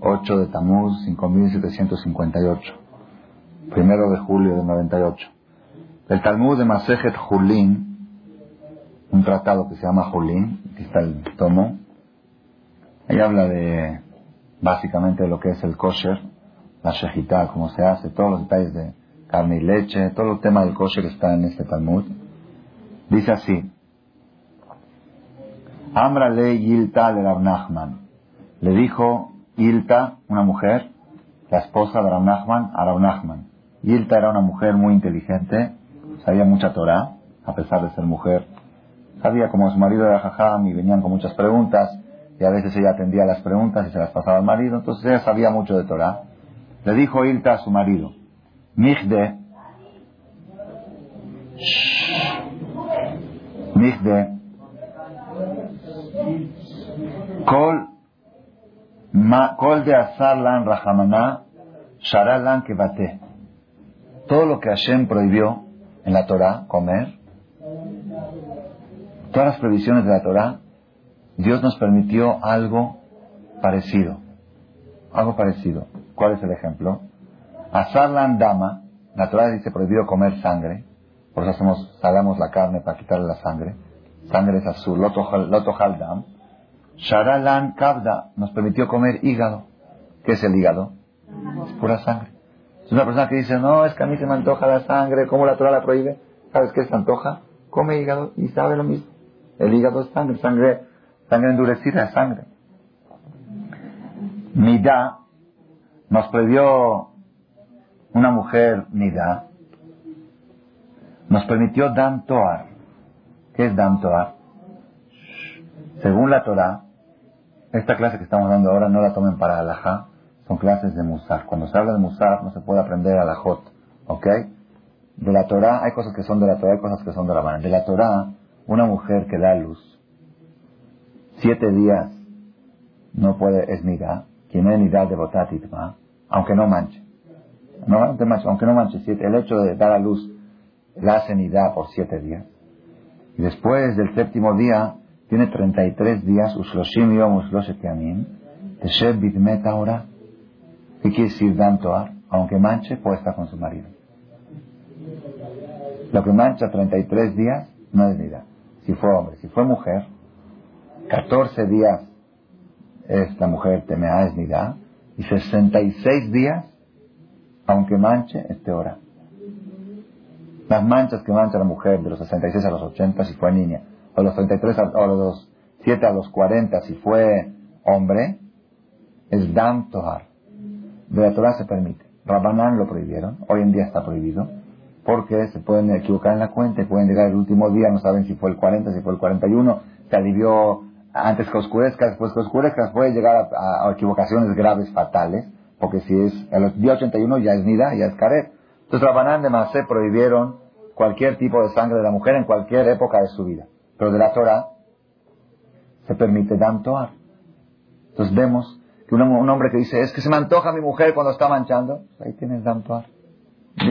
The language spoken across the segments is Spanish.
8 de Tamuz, 5758. Primero de julio del 98. El Talmud de Masejet Julín, un tratado que se llama Julín, aquí está el tomo. Ahí habla de, básicamente, de lo que es el kosher, la shejitá, cómo se hace, todos los detalles de carne y leche, todo el tema del kosher está en este Talmud. Dice así, Amra le Yilta de Nachman. Le dijo Yilta, una mujer, la esposa de Rav Nachman, a Rav Nachman. Era una mujer muy inteligente, sabía mucha Torah, a pesar de ser mujer. Sabía como su marido era jajam y venían con muchas preguntas, y a veces ella atendía las preguntas y se las pasaba al marido, entonces ella sabía mucho de Torah. Le dijo Yilta a su marido, Mijde, Mijde, Kol Kol de Asarlan Rahamana, Sharalan Kebate. Todo lo que Hashem prohibió en la Torah, comer, todas las prohibiciones de la Torah, Dios nos permitió algo parecido. Algo parecido. ¿Cuál es el ejemplo? Asarlan Dama, la Torah dice prohibido comer sangre, por eso hacemos, salamos la carne para quitarle la sangre. Sangre es azul, loto, loto. Sharalan Kabda nos permitió comer hígado. ¿Qué es el hígado? Es pura sangre. Es una persona que dice, no, es que a mí se me antoja la sangre, ¿cómo la Torah la prohíbe? ¿Sabes qué se antoja? Come hígado y sabe lo mismo. El hígado es sangre, sangre, sangre endurecida es sangre. Nida nos prohibió una mujer Nida, nos permitió Dan Toar. ¿Qué es Dan Toar? Según la Torah, esta clase que estamos dando ahora no la tomen para alajá, son clases de musar. Cuando se habla de musar no se puede aprender alajot, ¿ok? De la Torah hay cosas que son de la Torah, hay cosas que son de la mano. De la Torah, una mujer que da luz, siete días no puede es nida, quien es nida de botatitma, aunque no manche. No, aunque no manche, el hecho de dar a luz la hace nida por siete días. Después del séptimo día tiene 33 días, Ushloshim Yom Ushloshet Yamim, Teshev Bidmet ahora. ¿Qué quiere decir Dan Aunque manche, puede estar con su marido. Lo que mancha 33 días no es vida. Si fue hombre, si fue mujer, 14 días es la mujer temea es nida, y 66 días, aunque manche, es hora. Las manchas que mancha la mujer de los 66 a los 80 si fue niña, o los 33 a, los 7 a los 40 si fue hombre, es Dam Tohar. De la Torah se permite. Rabbanán lo prohibieron, hoy en día está prohibido, porque se pueden equivocar en la cuenta, pueden llegar el último día, no saben si fue el 40, si fue el 41, se alivió antes que oscurezca, después que oscurezca, puede llegar a, equivocaciones graves, fatales, porque si es el día 81 ya es Nida, ya es Karet. Entonces Rabbanán de Masé prohibieron cualquier tipo de sangre de la mujer en cualquier época de su vida. Pero de la Torah se permite Dan Entonces vemos que un, hombre que dice, es que se me antoja mi mujer cuando está manchando, ahí tienes Dan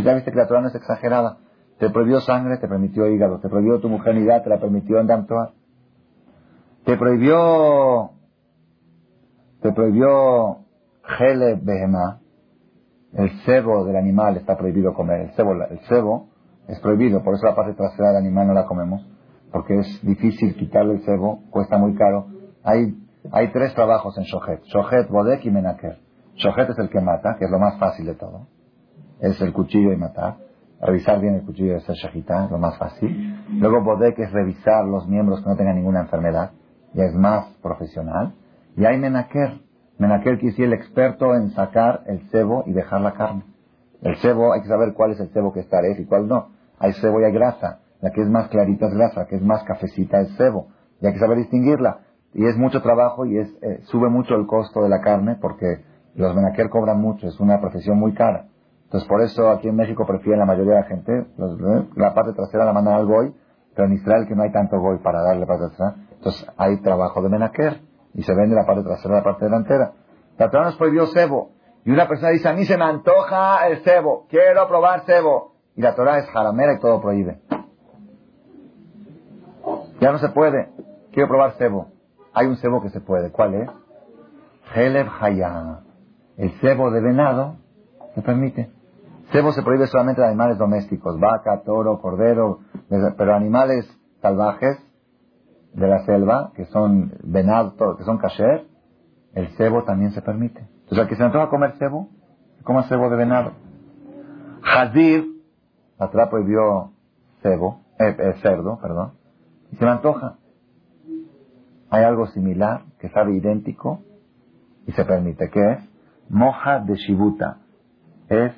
ya viste que la Torah no es exagerada. Te prohibió sangre, te permitió hígado. Te prohibió tu mujeridad, te la permitió en Dan Te prohibió, te prohibió Gele Behemá. El cebo del animal está prohibido comer. El cebo, el cebo es prohibido, por eso la parte trasera del animal no la comemos porque es difícil quitarle el cebo, cuesta muy caro. Hay, hay tres trabajos en Shohet. Shohet, Bodek y Menaker. Shohet es el que mata, que es lo más fácil de todo. Es el cuchillo y matar. Revisar bien el cuchillo es el shahitá, es lo más fácil. Luego Bodek es revisar los miembros que no tengan ninguna enfermedad. Ya es más profesional. Y hay Menaker. Menaker quiere decir el experto en sacar el cebo y dejar la carne. El cebo, hay que saber cuál es el cebo que está y cuál no. Hay cebo y hay grasa. La que es más clarita es grasa, la que es más cafecita es cebo. Y hay que saber distinguirla. Y es mucho trabajo y es eh, sube mucho el costo de la carne porque los menaquer cobran mucho, es una profesión muy cara. Entonces por eso aquí en México prefieren la mayoría de la gente, eh, la parte trasera la mandan al goy, pero en Israel que no hay tanto goy para darle parte trasera, entonces hay trabajo de menaquer y se vende la parte trasera la parte delantera. La Torah nos prohibió cebo. Y una persona dice, a mí se me antoja el cebo, quiero probar cebo. Y la Torah es jaramera y todo prohíbe. Ya no se puede. Quiero probar cebo. Hay un cebo que se puede. ¿Cuál es? Heleb Hayah. El cebo de venado se permite. Cebo se prohíbe solamente de animales domésticos, vaca, toro, cordero, pero animales salvajes de la selva, que son venado, que son kasher, el cebo también se permite. Entonces, al que se antoja comer cebo, coma cebo de venado. Hazir, atrás prohibió cebo, eh, eh, cerdo, perdón, y se me antoja. Hay algo similar que sabe idéntico y se permite. ¿Qué es? Moja de shibuta. Es,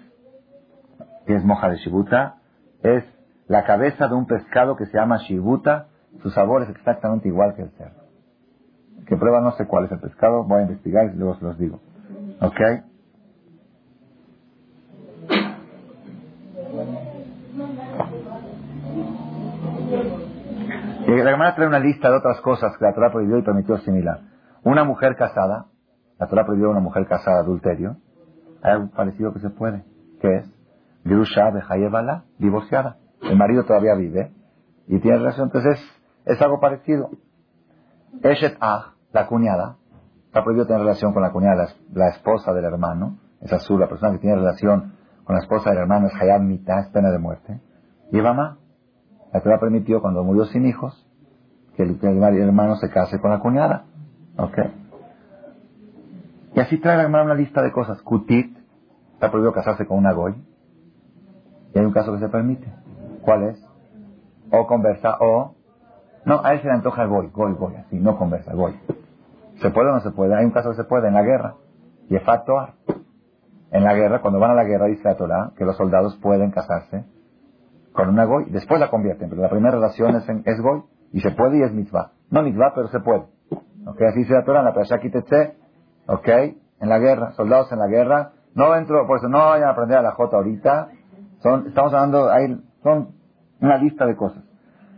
¿qué es moja de shibuta? Es la cabeza de un pescado que se llama shibuta. Su sabor es exactamente igual que el cerdo. Que prueba no sé cuál es el pescado, voy a investigar y luego se los digo. ¿Ok? La hermana trae una lista de otras cosas que la Torah prohibió y permitió similar. Una mujer casada, la Torah prohibió a una mujer casada adulterio. Hay algo parecido que se puede. ¿Qué es? Girusha Bala, divorciada. El marido todavía vive y tiene relación. Entonces es, algo parecido. Eshet Ah, la cuñada, está prohibido tener relación con la cuñada, la, esposa del hermano. Es azul, la persona que tiene relación con la esposa del hermano es Hayab Mitah, es pena de muerte. Y mamá, la Torah permitió cuando murió sin hijos que el, hermano se case con la cuñada. ¿Ok? Y así trae la hermana una lista de cosas. Kutit, está prohibido casarse con una goy. Y hay un caso que se permite. ¿Cuál es? O conversa, o... No, a él se le antoja goy, goy, goy, así, no conversa, goy. ¿Se puede o no se puede? Hay un caso que se puede, en la guerra. Y es facto En la guerra, cuando van a la guerra, dice la Torah que los soldados pueden casarse con una goy. Después la convierten, pero la primera relación es, en, es goy. Y se puede y es mitzvah. No mitzvah, pero se puede. ¿Ok? Así dice la Torah en la Perashá ¿Ok? En la guerra, soldados en la guerra. No entro, por eso no vayan a aprender a la J ahorita. Son, estamos hablando, hay, son una lista de cosas.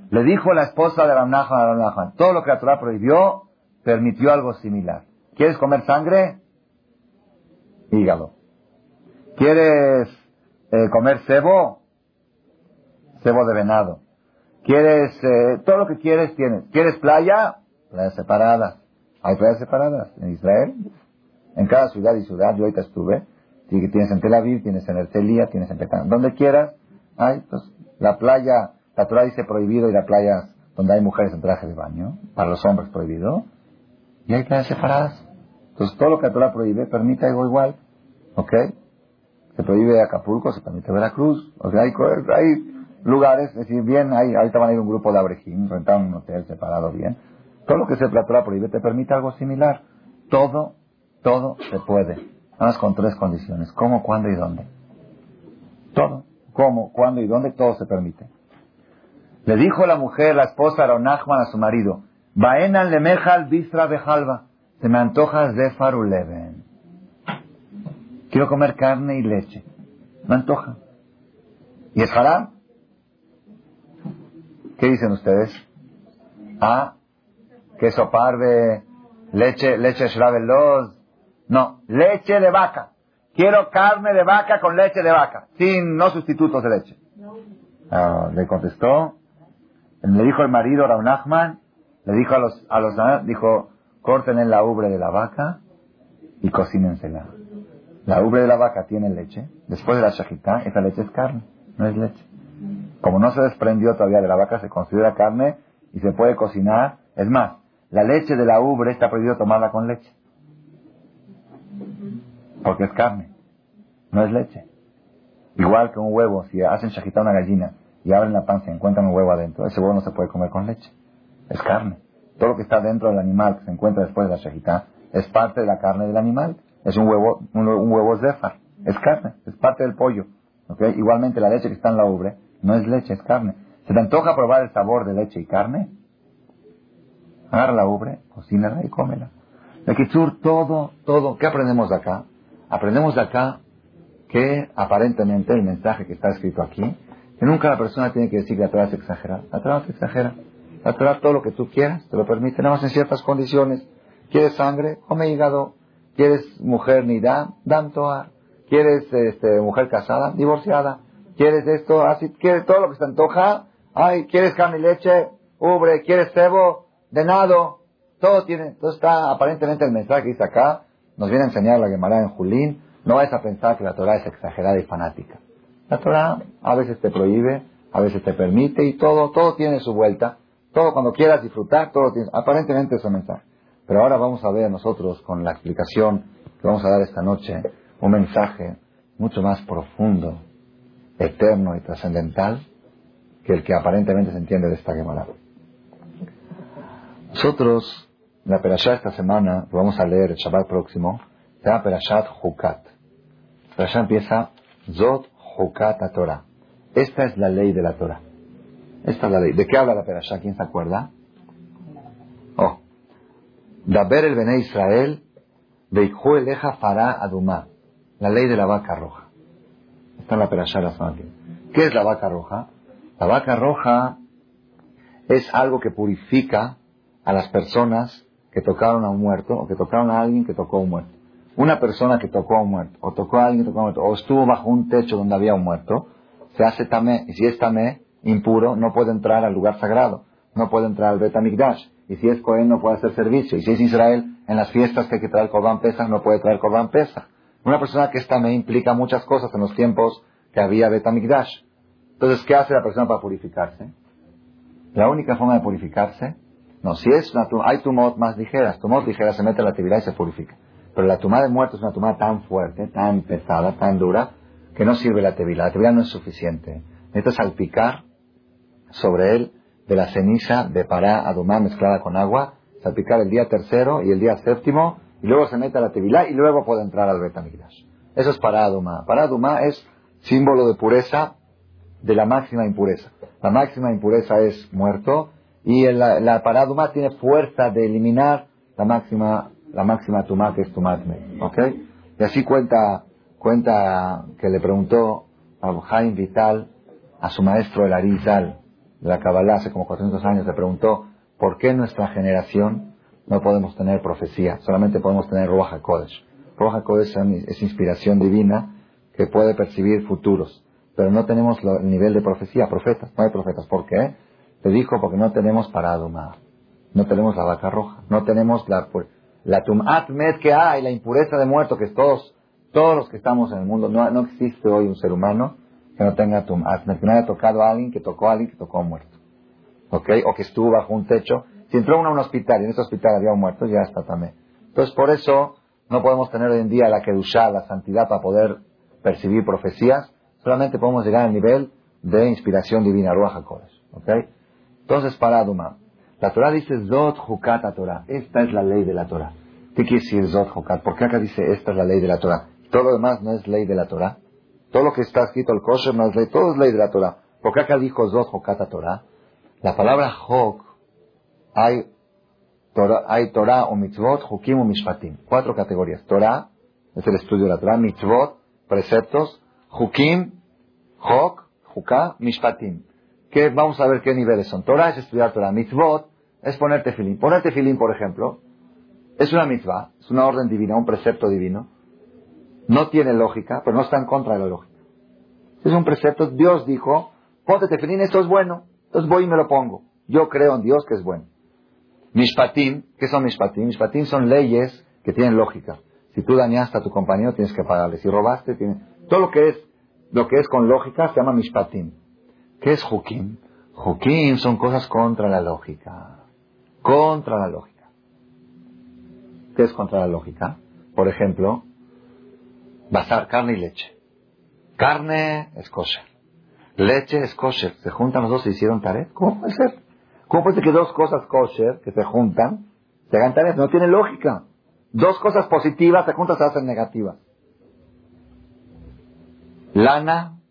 Le dijo la esposa de Ramnahan a Ramnahan, todo lo que la Torah prohibió, permitió algo similar. ¿Quieres comer sangre? Hígado. ¿Quieres eh, comer cebo? Cebo de venado. ¿Quieres, eh, todo lo que quieres tienes? ¿Quieres playa? Playas separadas. Hay playas separadas en Israel. En cada ciudad y ciudad, yo ahorita estuve. Tienes en Tel Aviv, tienes en Ercelia, tienes en Petán. Donde quieras, hay, pues, la playa, la Torah dice prohibido ir a playas donde hay mujeres en traje de baño. Para los hombres prohibido. Y hay playas separadas. Entonces, todo lo que la Torah prohíbe, permite algo igual. ¿Ok? Se prohíbe Acapulco, se permite Veracruz. O sea, hay, hay lugares, es decir, bien, ahí, ahorita van a ir un grupo de abrejim, rentar un hotel separado bien. Todo lo que se la prohíbe te permite algo similar. Todo, todo se puede. Nada más con tres condiciones. ¿Cómo, cuándo y dónde? Todo. ¿Cómo, cuándo y dónde? Todo se permite. Le dijo la mujer, la esposa Aronachman a su marido, Baenan lemejal bisra bejalva. Se me antoja de faruleven. Quiero comer carne y leche. Me antoja. ¿Y es haram? ¿Qué dicen ustedes? ¿Ah? ¿Queso parve? ¿Leche, leche shrabelos? No, leche de vaca. Quiero carne de vaca con leche de vaca, sin no sustitutos de leche. Ah, le contestó, le dijo el marido Raúl Nachman, le dijo a los, a los, dijo, corten en la ubre de la vaca y cocínensela. La ubre de la vaca tiene leche, después de la shajita, esa leche es carne, no es leche. Como no se desprendió todavía de la vaca, se considera carne y se puede cocinar. Es más, la leche de la ubre está prohibido tomarla con leche. Porque es carne, no es leche. Igual que un huevo, si hacen chajita a una gallina y abren la panza y encuentran un huevo adentro, ese huevo no se puede comer con leche. Es carne. Todo lo que está dentro del animal que se encuentra después de la chajita es parte de la carne del animal. Es un huevo, un, huevo zefar. Es carne, es parte del pollo. Igualmente la leche que está en la ubre no es leche, es carne. ¿Se te antoja probar el sabor de leche y carne? Agarra la ubre, cocínala y cómela. De Kitsur, todo, todo. ¿Qué aprendemos de acá? Aprendemos de acá que aparentemente el mensaje que está escrito aquí, que nunca la persona tiene que decir que la Torah se exagera. La Torah se exagera. Todo lo que tú quieras, te lo permite, nada más en ciertas condiciones. ¿Quieres sangre? Come hígado. ¿Quieres mujer ni dan? Dan toa. ¿Quieres este, mujer casada? Divorciada. ¿Quieres esto? Así, ¿Quieres todo lo que se antoja? Ay, ¿quieres carne y leche? Ubre, ¿quieres cebo? Venado? Todo tiene. Entonces está aparentemente el mensaje que dice acá. nos viene a enseñar la Gemara en Julín, no vayas a pensar que la Torah es exagerada y fanática. La Torah a veces te prohíbe, a veces te permite y todo, todo tiene su vuelta. Todo cuando quieras disfrutar, todo tiene, aparentemente es un mensaje. Pero ahora vamos a ver nosotros con la explicación que vamos a dar esta noche un mensaje mucho más profundo, eterno y trascendental que el que aparentemente se entiende de esta Gemara. Nosotros, la Perashá esta semana, que vamos a leer el Shabbat próximo, se llama Perashat Hukat. Perashá empieza Zot Hukat Torah. Esta es la ley de la Torah. Esta es la ley. ¿De qué habla la Perashá? ¿Quién se acuerda? Oh. Daber el Bene Israel, Beikhu Eleja Fará Adumá. La ley de la vaca roja. Está en la semana ¿Qué es la vaca roja? La vaca roja es algo que purifica a las personas que tocaron a un muerto o que tocaron a alguien que tocó a un muerto. Una persona que tocó a un muerto, o tocó a alguien que tocó a un muerto, o estuvo bajo un techo donde había un muerto, se hace tamé. Y si es tamé, impuro, no puede entrar al lugar sagrado, no puede entrar al Betamikdash. Y si es Cohen, no puede hacer servicio. Y si es Israel, en las fiestas que hay que traer Corban Pesa, no puede traer Corban Pesa. Una persona que es tamé implica muchas cosas en los tiempos que había Betamikdash. Entonces, ¿qué hace la persona para purificarse? La única forma de purificarse, no, si es una hay tumot más ligeras, tumot ligeras se mete en la actividad y se purifica. Pero la tumba de muertos es una tumba tan fuerte, tan pesada, tan dura, que no sirve la tevilá. La tevilá no es suficiente. Necesitas salpicar sobre él de la ceniza de pará adumá mezclada con agua, salpicar el día tercero y el día séptimo, y luego se mete a la tevilá y luego puede entrar al betamigdash. Eso es. Pará adumá es símbolo de pureza de la máxima impureza. La máxima impureza es muerto y la, la pará adumá tiene fuerza de eliminar la máxima la máxima tumá que es tumatme. ¿Ok? Y así cuenta Cuenta que le preguntó a Jaime Vital, a su maestro el Arizal de la Kabbalah hace como 400 años, le preguntó por qué nuestra generación no podemos tener profecía, solamente podemos tener Ruach HaKodesh. Ruach HaKodesh es inspiración divina que puede percibir futuros, pero no tenemos el nivel de profecía, profetas, no hay profetas. ¿Por qué? Le dijo porque no tenemos paraduma, no tenemos la vaca roja, no tenemos la, la tumat que hay, la impureza de muerto que todos todos los que estamos en el mundo, no, no existe hoy un ser humano que no tenga tum que no haya tocado a alguien que tocó a alguien que tocó a muerto. ¿Ok? O que estuvo bajo un techo. Si entró uno a un hospital y en ese hospital había un muerto, ya está también. Entonces, por eso no podemos tener hoy en día la kedushá, la santidad para poder percibir profecías. Solamente podemos llegar al nivel de inspiración divina, Ruach HaKodesh. ¿Ok? Entonces, para Duma. La Torah dice Zot Hukata Torah. Esta es la ley de la Torah. ¿Qué quiere decir Zot Hukat? ¿Por qué acá dice esta es la ley de la Torah? Todo lo demás no es ley de la Torah. Todo lo que está escrito el kosher no es ley, todo es ley de la Torah. Porque acá dijo Zot Hokata Torah. La palabra Hok, hay Torah, hay Torah o mitzvot, Hukim o mishpatim. Cuatro categorías. Torah, es el estudio de la Torah. Mitzvot, preceptos. Hukim, Hok, Huká, mishpatim. ¿Qué, vamos a ver qué niveles son. Torah es estudiar Torah. Mitzvot es ponerte filín. Ponerte filín, por ejemplo, es una mitzvah, es una orden divina, un precepto divino. No tiene lógica, pero no está en contra de la lógica. Es un precepto, Dios dijo, ponte tefilín, esto es bueno. Entonces voy y me lo pongo. Yo creo en Dios que es bueno. Mishpatim, ¿qué son mishpatim? Mishpatim son leyes que tienen lógica. Si tú dañaste a tu compañero, tienes que pagarle. Si robaste, tienes... Todo lo que es, lo que es con lógica se llama mishpatim. ¿Qué es hukim? Hukim son cosas contra la lógica. Contra la lógica. ¿Qué es contra la lógica? Por ejemplo, basar carne y leche. Carne es kosher. Leche es kosher. Se juntan los dos y hicieron taret. ¿Cómo puede ser? ¿Cómo puede ser que dos cosas kosher que se juntan se hagan taret? No tiene lógica. Dos cosas positivas se juntan se hacen negativas. Lana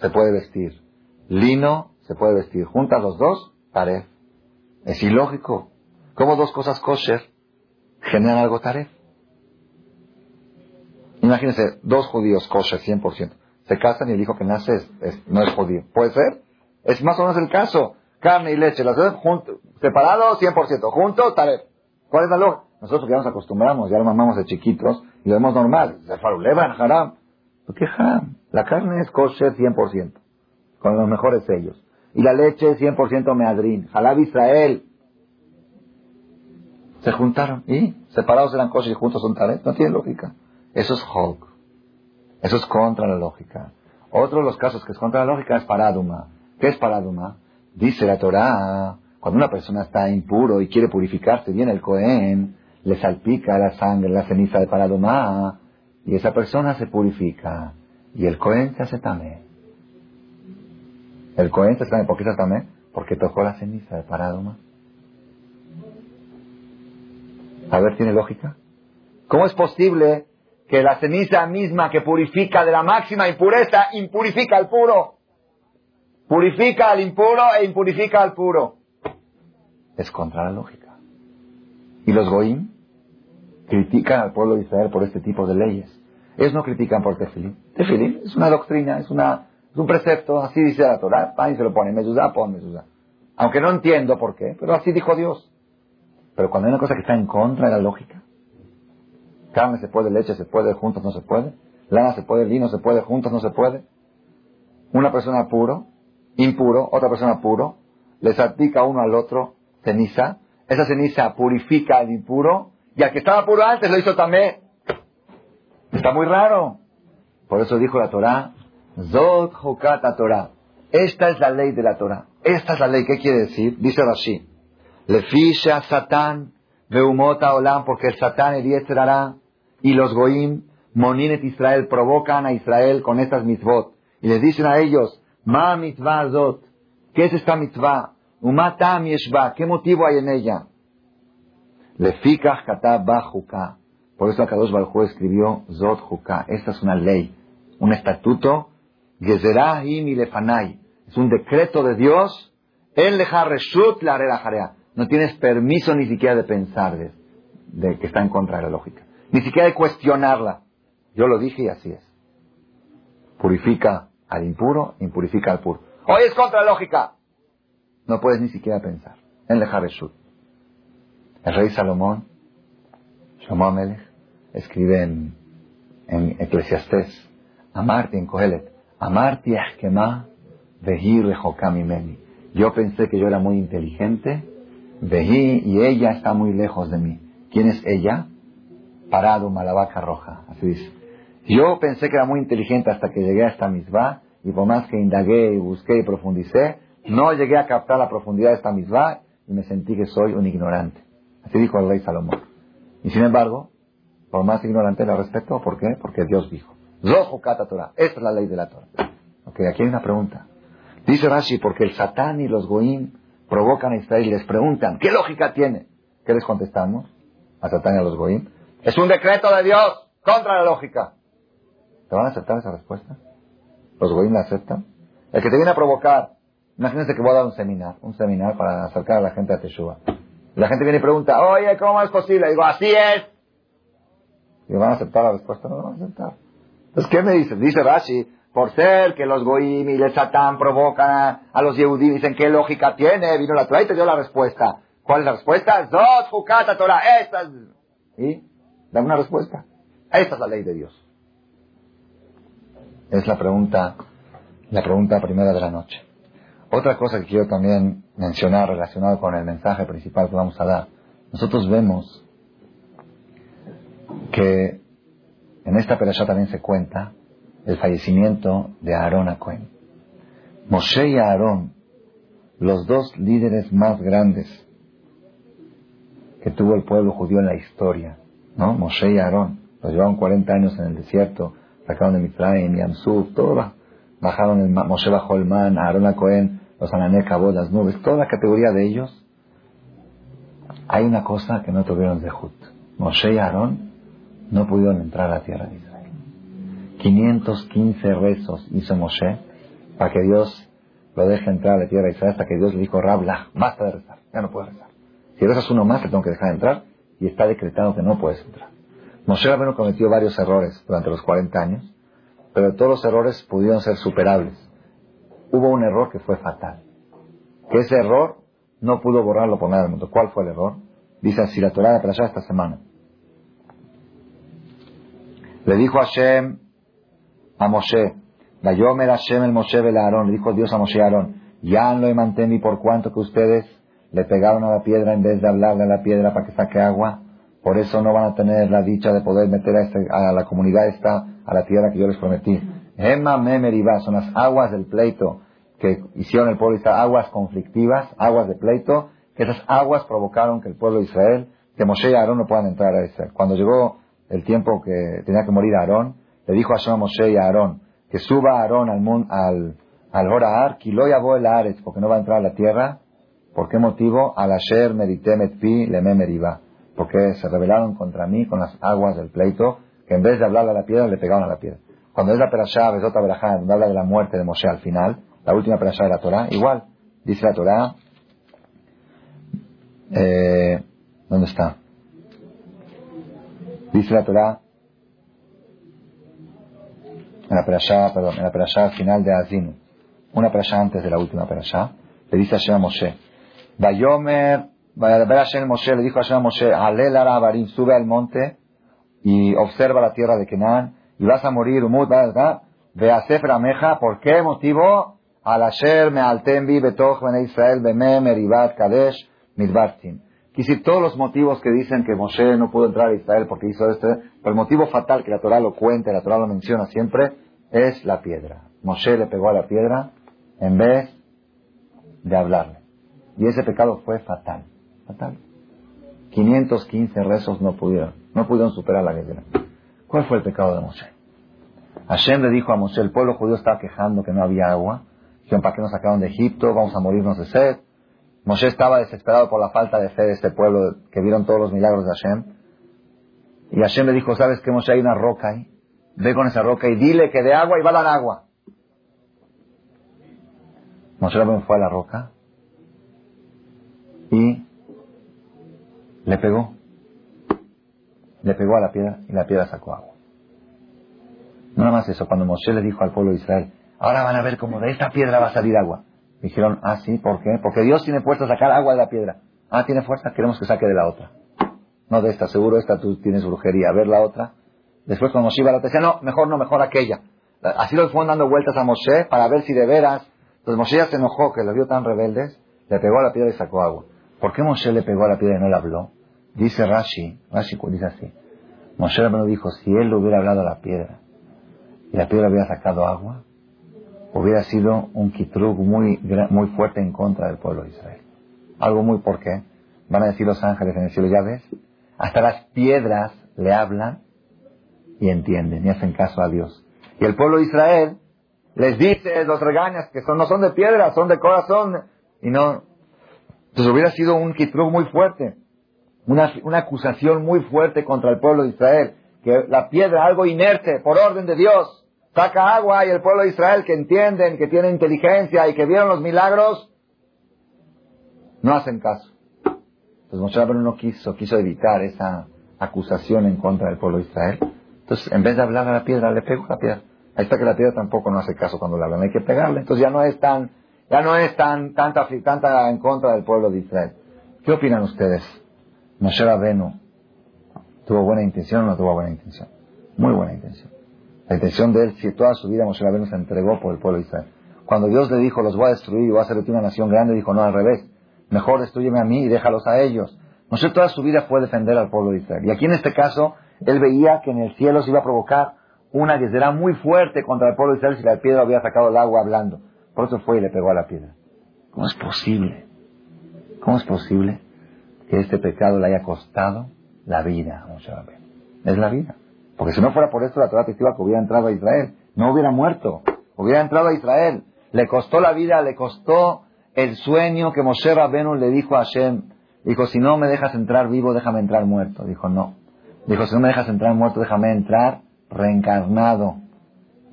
se puede vestir. Lino se puede vestir. Juntas los dos, taret. Es ilógico. ¿Cómo dos cosas kosher generan algo taret? Imagínense, dos judíos kosher 100%. Se casan y el hijo que nace no es judío. ¿Puede ser? Es más o menos el caso. Carne y leche, las dos juntos, separados 100%, juntos, taref. ¿Cuál es la lógica? Nosotros ya nos acostumbramos, ya lo mamamos de chiquitos y lo vemos normal. Faruleban, haram. ¿Por qué haram? La carne es kosher 100%, con los mejores sellos. Y la leche 100% meadrín. Jalab Israel. Se juntaron y separados eran cosas y juntos son tales. No tiene lógica. Eso es Hulk. Eso es contra la lógica. Otro de los casos que es contra la lógica es paraduma. ¿Qué es paraduma? Dice la Torah, cuando una persona está impuro y quiere purificarse, viene el Cohen, le salpica la sangre, la ceniza de paraduma, y esa persona se purifica. Y el Cohen se hace tamé. El Cohen se hace tamé. ¿Por qué se hace tamé? Porque tocó la ceniza de paraduma. A ver, ¿tiene lógica? ¿Cómo es posible que la ceniza misma que purifica de la máxima impureza impurifica al puro? Purifica al impuro e impurifica al puro. Es contra la lógica. Y los goim critican al pueblo de Israel por este tipo de leyes. Ellos no critican por tefilín. Tefilín es una doctrina, es, una, es un precepto, así dice la Torah. Y se lo pone, mezuzá, pon mezuzá. Aunque no entiendo por qué, pero así dijo Dios. Pero cuando hay una cosa que está en contra de la lógica, carne se puede, leche se puede, juntos no se puede, lana se puede, vino se puede, juntos no se puede. Una persona puro impuro, otra persona puro, le salpica uno al otro ceniza, esa ceniza purifica al impuro, y al que estaba puro antes lo hizo también. Está muy raro. Por eso dijo la Torah, Zot Hokata Torah. Esta es la ley de la Torah. Esta es la ley. ¿Qué quiere decir? Dice Rashi. Le fisha Satán, Beumota Olam, porque el Satán, Yetzerará, y los Goim, Moninet Israel, provocan a Israel con estas mitzvot. Y le dicen a ellos, Ma mitzvah zot. ¿Qué es esta mitzvah? Umata yeshba. ¿Qué motivo hay en ella? Lefikach kata bajuka. Por eso Akadosh escribió Zot. Esta es una ley, un estatuto. Gezerahim y lefanai. Es un decreto de Dios. En reshut la No tienes permiso ni siquiera de pensar de, que está en contra de la lógica. Ni siquiera de cuestionarla. Yo lo dije y así es. Purifica al impuro, impurifica al puro. Hoy es contra lógica. No puedes ni siquiera pensar. En Lejareshut. El rey Salomón, Shlomo Amelech, escribe en, en Eclesiastés, Amarti en Kohelet, Amarti Ashkema Vehi Meni. Yo pensé que yo era muy inteligente, Vehi y ella está muy lejos de mí. ¿Quién es ella? Parado, Malavaca Roja, así dice. Yo pensé que era muy inteligente hasta que llegué a esta misma y por más que indagué y busqué y profundicé, no llegué a captar la profundidad de esta misma y me sentí que soy un ignorante. Así dijo el rey Salomón. Y sin embargo, por más ignorante la respeto. ¿Por qué? Porque Dios dijo. Torah. Esta es la ley de la Torah. Ok, aquí hay una pregunta. Dice Rashi, porque el Satán y los Goim provocan a Israel y les preguntan, ¿qué lógica tiene? ¿Qué les contestamos? A Satán y a los Goim. Es un decreto de Dios contra la lógica. ¿Te van a aceptar esa respuesta? ¿Los goyim la aceptan? El que te viene a provocar, imagínense que voy a dar un seminar, un seminar para acercar a la gente a Teshua. La gente viene y pregunta, oye, ¿cómo es posible? digo, así es. ¿Y van a aceptar la respuesta? No, van a aceptar. Entonces, ¿qué me dices? Dice Rashi, por ser que los goyim y el satán provocan a, los Yehudim, dicen, ¿qué lógica tiene? Vino la Torah y te dio la respuesta. ¿Cuál es la respuesta? Zot, Hukata, Torah, esta es... ¿Y? Dame una respuesta. Esta es la ley de Dios. Es la pregunta, la pregunta primera de la noche. Otra cosa que quiero también mencionar relacionado con el mensaje principal que vamos a dar. Nosotros vemos que en esta perashá también se cuenta el fallecimiento de Aarón a Cohen. Moshe y Aarón, los dos líderes más grandes que tuvo el pueblo judío en la historia, ¿no? Moshe y Aarón, los llevaron 40 años en el desierto, sacaron de Mitzrayim, Yamsuf, todo, bajaron el, Moshe bajó el man, Aaron Cohen, los Anané acabó las nubes, toda la categoría de ellos, hay una cosa que no tuvieron de Jut. Moshe y Aarón no pudieron entrar a la tierra de Israel. 515 rezos hizo Moshe para que Dios lo deje entrar a la tierra de Israel hasta que Dios le dijo, Rabla, basta de rezar, ya no puedes rezar. Si rezas uno más, te tengo que dejar entrar y está decretado que no puedes entrar. Moshe Rabbeinu cometió varios errores durante los 40 años, pero todos los errores pudieron ser superables. Hubo un error que fue fatal. Que ese error no pudo borrarlo por nada del mundo. ¿Cuál fue el error? Dice así la Torah de allá esta semana. Le dijo Hashem a Moshe, Yomer Hashem el Moshe el Aarón, le dijo Dios a Moshe Aarón, ya lo mantení por cuanto que ustedes le pegaron a la piedra en vez de hablarle a la piedra para que saque agua. Por eso no van a tener la dicha de poder meter a, este, a la comunidad esta, a la tierra que yo les prometí. Emma Memeriba son las aguas del pleito que hicieron el pueblo de Israel, aguas conflictivas, aguas de pleito, que esas aguas provocaron que el pueblo de Israel, que Moshe y Aarón no puedan entrar a Israel. Cuando llegó el tiempo que tenía que morir Aarón, le dijo a a Moshe y a Aarón que suba Aarón al, al, al Horaar, lo llamó el Ares, porque no va a entrar a la tierra. ¿Por qué motivo? Al Asher meritemet pi leme meriva. Porque se rebelaron contra mí con las aguas del pleito, que en vez de hablarle a la piedra, le pegaron a la piedra. Cuando es la perashá, Besota Berajá, donde habla de la muerte de Moshe al final, la última perashá de la Torah, igual, dice la Torah, eh, ¿dónde está? Dice la Torah, en la perashá, perdón, en la perashá final de Azinu, una perashá antes de la última perashá, le dice a Hashem a Moshe, Bayomer, Moshe, le dijo a Moshe, Alel Arabarim, sube al monte y observa la tierra de Kenan, y vas a morir, Umut. Ve a Meja, ¿por qué motivo? Al Asher me altembi betoch ben Israel beme meribat kadesh midbartim. Quise todos los motivos que dicen que Moshe no pudo entrar a Israel porque hizo esto, pero el motivo fatal que la Torah lo cuenta, la Torah lo menciona siempre, es la piedra. Moshe le pegó a la piedra en vez de hablarle. Y ese pecado fue fatal. Fatal. 515 rezos no pudieron, no pudieron superar la guerra. ¿Cuál fue el pecado de Moshe? Hashem le dijo a Moshe, el pueblo judío estaba quejando que no había agua. Dijeron, ¿para qué nos sacaron de Egipto? Vamos a morirnos de sed. Moshe estaba desesperado por la falta de fe de este pueblo que vieron todos los milagros de Hashem. Y Hashem le dijo, ¿sabes qué Moshe? Hay una roca ahí. Ve con esa roca y dile que de agua y va a dar agua. Moshe fue a la roca y le pegó. Le pegó a la piedra y la piedra sacó agua. Nada más eso, cuando Moshe le dijo al pueblo de Israel, ahora van a ver cómo de esta piedra va a salir agua. Dijeron, ah, sí, ¿por qué? Porque Dios tiene fuerza a sacar agua de la piedra. Ah, tiene fuerza, queremos que saque de la otra. No de esta, seguro esta tú tienes brujería. A ver la otra. Después cuando Moshe iba a la otra, decía, no, mejor no, mejor aquella. Así lo fueron dando vueltas a Moshe para ver si de veras. Entonces Moshe ya se enojó que los vio tan rebeldes, le pegó a la piedra y sacó agua. ¿Por qué Moshe le pegó a la piedra y no le habló? Dice Rashi, Rashi dice así. Moshe Rabbeinu dijo, si él le hubiera hablado a la piedra y la piedra hubiera sacado agua, hubiera sido un kitrug muy, muy fuerte en contra del pueblo de Israel. Algo muy por qué. Van a decir los ángeles en el cielo, ya ves, hasta las piedras le hablan y entienden y hacen caso a Dios. Y el pueblo de Israel les dice, los regañas, que son, no son de piedra, son de corazón. Y no. Entonces hubiera sido un kitrug muy fuerte. Una, una acusación muy fuerte contra el pueblo de Israel. Que la piedra, algo inerte, por orden de Dios, saca agua y el pueblo de Israel que entienden, que tienen inteligencia y que vieron los milagros, no hacen caso. Entonces Moshe Rabbeinu no quiso, quiso evitar esa acusación en contra del pueblo de Israel. Entonces, en vez de hablar a la piedra, le pegó a la piedra. Ahí está que la piedra tampoco no hace caso cuando le hablan, hay que pegarle. Entonces ya no es tan, ya no es tan, tanta, tanta en contra del pueblo de Israel. ¿Qué opinan ustedes? Moshe Rabbeinu, ¿tuvo buena intención o no tuvo buena intención? Muy buena intención. La intención de él, si toda su vida Moshe Rabbeinu se entregó por el pueblo de Israel. Cuando Dios le dijo, los voy a destruir y voy a hacer una nación grande, dijo, no, al revés. Mejor destruyeme a mí y déjalos a ellos. Moshe toda su vida fue defender al pueblo de Israel. Y aquí en este caso, él veía que en el cielo se iba a provocar una que será muy fuerte contra el pueblo de Israel si la piedra había sacado el agua hablando. Por eso fue y le pegó a la piedra. ¿Cómo es posible? ¿Cómo es posible que este pecado le haya costado la vida a Moshe Rabbeinu? Es la vida. Porque si no fuera por esto, la Torah testigua que hubiera entrado a Israel. No hubiera muerto. Hubiera entrado a Israel. Le costó la vida, le costó el sueño que Moshe Rabenu le dijo a Hashem. Dijo, si no me dejas entrar vivo, déjame entrar muerto. Dijo, no. Dijo, si no me dejas entrar muerto, déjame entrar reencarnado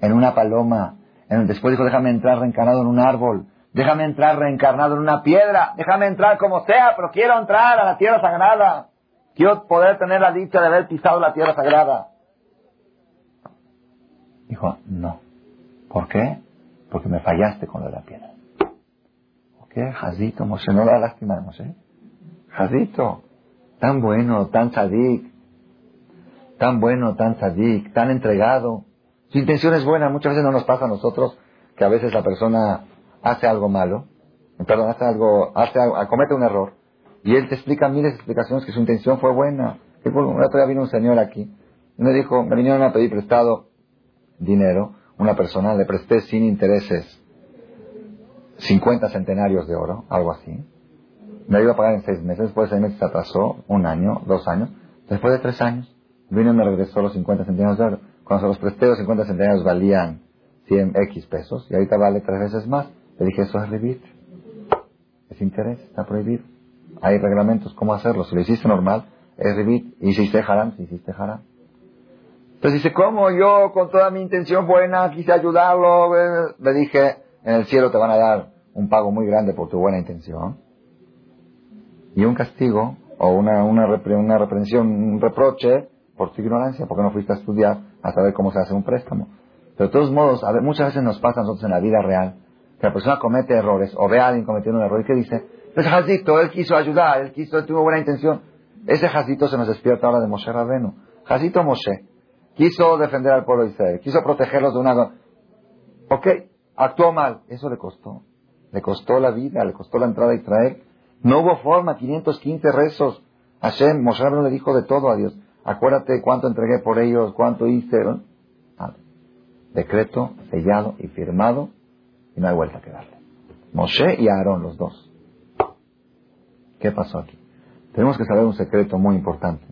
en una paloma. después dijo, déjame entrar reencarnado en un árbol. Déjame entrar reencarnado en una piedra. Déjame entrar como sea, pero quiero entrar a la tierra sagrada. Quiero poder tener la dicha de haber pisado la tierra sagrada. Dijo, no. ¿Por qué? Porque me fallaste con lo de la piedra. ¿Por qué? Jazito, Moshe, no la lastimamos, ¿eh? Jazito, tan bueno, tan sadik, tan bueno, tan sadik, tan entregado. Su intención es buena, muchas veces no nos pasa a nosotros que a veces la persona hace algo malo perdón, hace algo, hace comete un error, y él te explica miles de explicaciones que su intención fue buena. Una vez vino un señor aquí, y me dijo, me vinieron a pedir prestado dinero, una persona, le presté sin intereses 50 centenarios de oro, algo así. Me iba a pagar en seis meses, después de seis meses se atrasó, un año, dos años. Después de tres años, vino y me regresó los 50 centenarios de oro. Cuando se los presté, los 50 centenarios valían 100 X pesos y ahorita vale tres veces más. Le dije, eso es revit. Es interés, está prohibido. Hay reglamentos, cómo hacerlo. Si lo hiciste normal, es revit. Y si hiciste haram, si hiciste haram. Entonces dice, ¿cómo yo con toda mi intención buena quise ayudarlo? Le dije, en el cielo te van a dar un pago muy grande por tu buena intención. Y un castigo, o una, una, una reprensión, un reproche por tu ignorancia, porque no fuiste a estudiar a saber cómo se hace un préstamo. Pero de todos modos, muchas veces nos pasa a nosotros en la vida real la persona comete errores o ve a alguien cometiendo un error y que dice, pues Jacito, él quiso ayudar, él quiso, él tuvo buena intención. Ese Jacito se nos despierta ahora de Moshe Rabenu. Jacito Moshe quiso defender al pueblo de Israel, quiso protegerlos de una... Ok, actuó mal, eso le costó. Le costó la vida, le costó la entrada a Israel. No hubo forma, 515 rezos. Hashem, Moshe Rabenu le dijo de todo a Dios. Acuérdate cuánto entregué por ellos, cuánto hice. Decreto sellado y firmado y no hay vuelta que darle. Moshe y Aarón, los dos. ¿Qué pasó aquí? Tenemos que saber un secreto muy importante.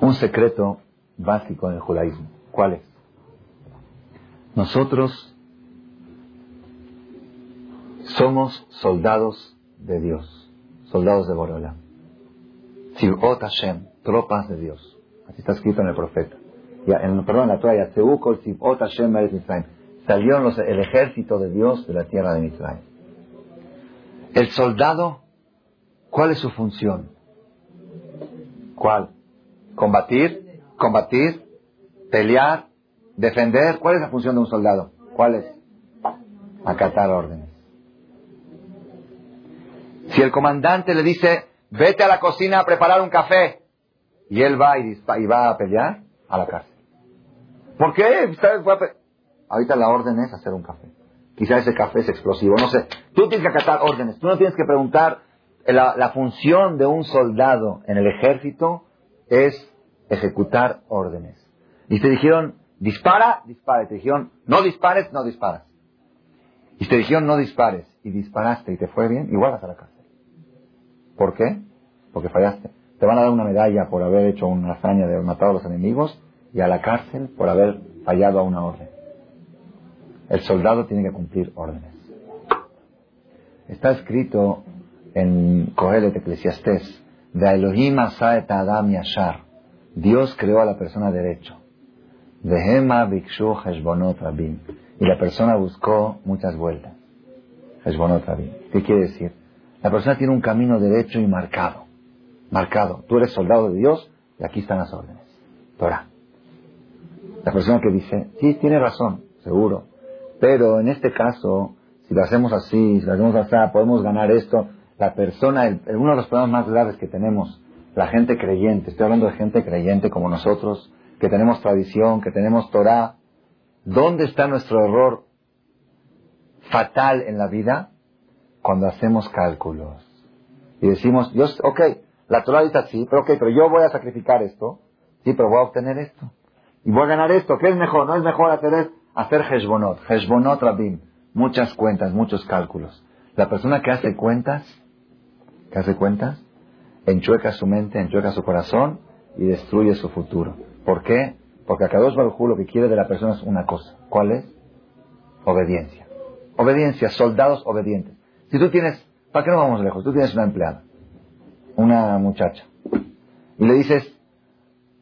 Un secreto básico en el judaísmo. ¿Cuál es? Nosotros somos soldados de Dios, soldados de Borola. Sivot Hashem, tropas de Dios. Así está escrito en el profeta. En, perdón, la Torah, Salió el ejército de Dios de la tierra de Misraim. El soldado, ¿cuál es su función? ¿Cuál? Combatir, combatir, pelear, defender. ¿Cuál es la función de un soldado? ¿Cuál es? Acatar órdenes. Si el comandante le dice, vete a la cocina a preparar un café, y él va y, va a pelear, a la cárcel. ¿Por qué? Ahorita la orden es hacer un café. Quizá ese café es explosivo, no sé. Tú tienes que acatar órdenes. Tú no tienes que preguntar. La, la función de un soldado en el ejército es ejecutar órdenes. Y te dijeron, dispara, dispara. Y te dijeron, no dispares, no disparas. Y te dijeron, no dispares. Y disparaste y te fue bien, igual vas a la cárcel. ¿Por qué? Porque fallaste. Te van a dar una medalla por haber hecho una hazaña de matar a los enemigos y a la cárcel por haber fallado a una orden. El soldado tiene que cumplir órdenes. Está escrito en Coelet Eclesiastés, de Elohim Adam Yashar. Dios creó a la persona derecho. Hema Bikshu Heshbonot Rabin. Y la persona buscó muchas vueltas. Heshbonot Rabin. ¿Qué quiere decir? La persona tiene un camino derecho y marcado. Marcado. Tú eres soldado de Dios y aquí están las órdenes. Torah. La persona que dice, sí, tiene razón, seguro. Pero en este caso, si lo hacemos así, si lo hacemos así, podemos ganar esto. La persona, uno de los problemas más graves que tenemos, la gente creyente, estoy hablando de gente creyente como nosotros, que tenemos tradición, que tenemos Torah, ¿dónde está nuestro error fatal en la vida? Cuando hacemos cálculos. Y decimos, yo, ok, la Torah dice así, pero ok, pero yo voy a sacrificar esto, sí, pero voy a obtener esto. Y voy a ganar esto, ¿qué es mejor? No es mejor hacer hacer Heshbonot, Heshbonot Rabim, muchas cuentas, muchos cálculos. La persona que hace cuentas, que hace cuentas, enchueca su mente, enchueca su corazón y destruye su futuro. ¿Por qué? Porque Akadosh Baruj lo que quiere de la persona es una cosa. ¿Cuál es? Obediencia. Obediencia, soldados obedientes. Si tú tienes, ¿para qué no vamos lejos? Tú tienes una empleada, una muchacha, y le dices,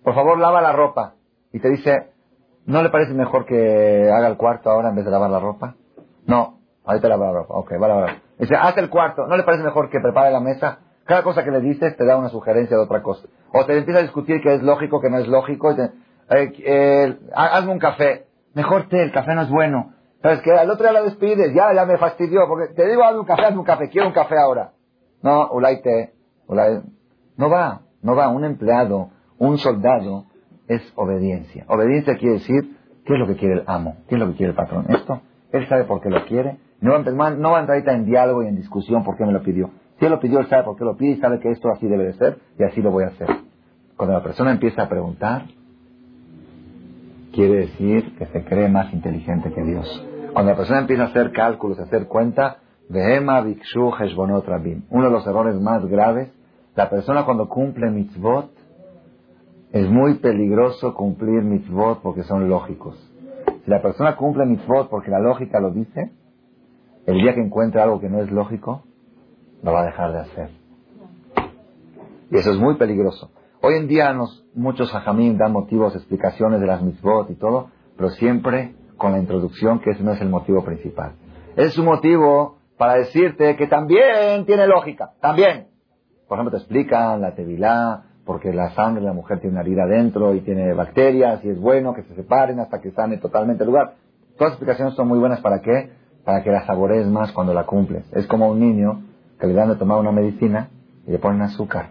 por favor lava la ropa, y te dice, ¿No le parece mejor que haga el cuarto ahora en vez de lavar la ropa? No, ahorita lava la ropa. Ok, va a lavar. Dice, haz el cuarto. ¿No le parece mejor que prepare la mesa? Cada cosa que le dices te da una sugerencia de otra cosa. O te empieza a discutir que es lógico, que no es lógico. Eh, eh, hazme un café. Mejor té, el café no es bueno. ¿Sabes qué? Al otro día la despides. Ya, ya me fastidió. Porque te digo, hazme un café, hazme un café. Quiero un café ahora. No, ulay té. No va, no va. Un empleado, un soldado, es obediencia. Obediencia quiere decir ¿Qué es lo que quiere el amo? ¿Qué es lo que quiere el patrón? Esto, él sabe por qué lo quiere. No, va a entrar en diálogo y en discusión por qué me lo pidió. Si él lo pidió, él sabe por qué lo pide y sabe que esto así debe de ser y así lo voy a hacer. Cuando la persona empieza a preguntar, quiere decir que se cree más inteligente que Dios. Cuando la persona empieza a hacer cálculos, a hacer cuenta. Uno de los errores más graves, la persona cuando cumple mitzvot, es muy peligroso cumplir mitzvot porque son lógicos. Si la persona cumple mitzvot porque la lógica lo dice, el día que encuentre algo que no es lógico, lo va a dejar de hacer. Y eso es muy peligroso. Hoy en día nos, muchos hajamim dan motivos, explicaciones de las mitzvot y todo, pero siempre con la introducción que ese no es el motivo principal. Es un motivo para decirte que también tiene lógica, también. Por ejemplo, te explican la tevilá, porque la sangre de la mujer tiene una herida adentro y tiene bacterias y es bueno que se separen hasta que sane totalmente el lugar. Todas las explicaciones son muy buenas para qué? Para que la sabores más cuando la cumples. Es como un niño que le dan de tomar una medicina y le ponen azúcar.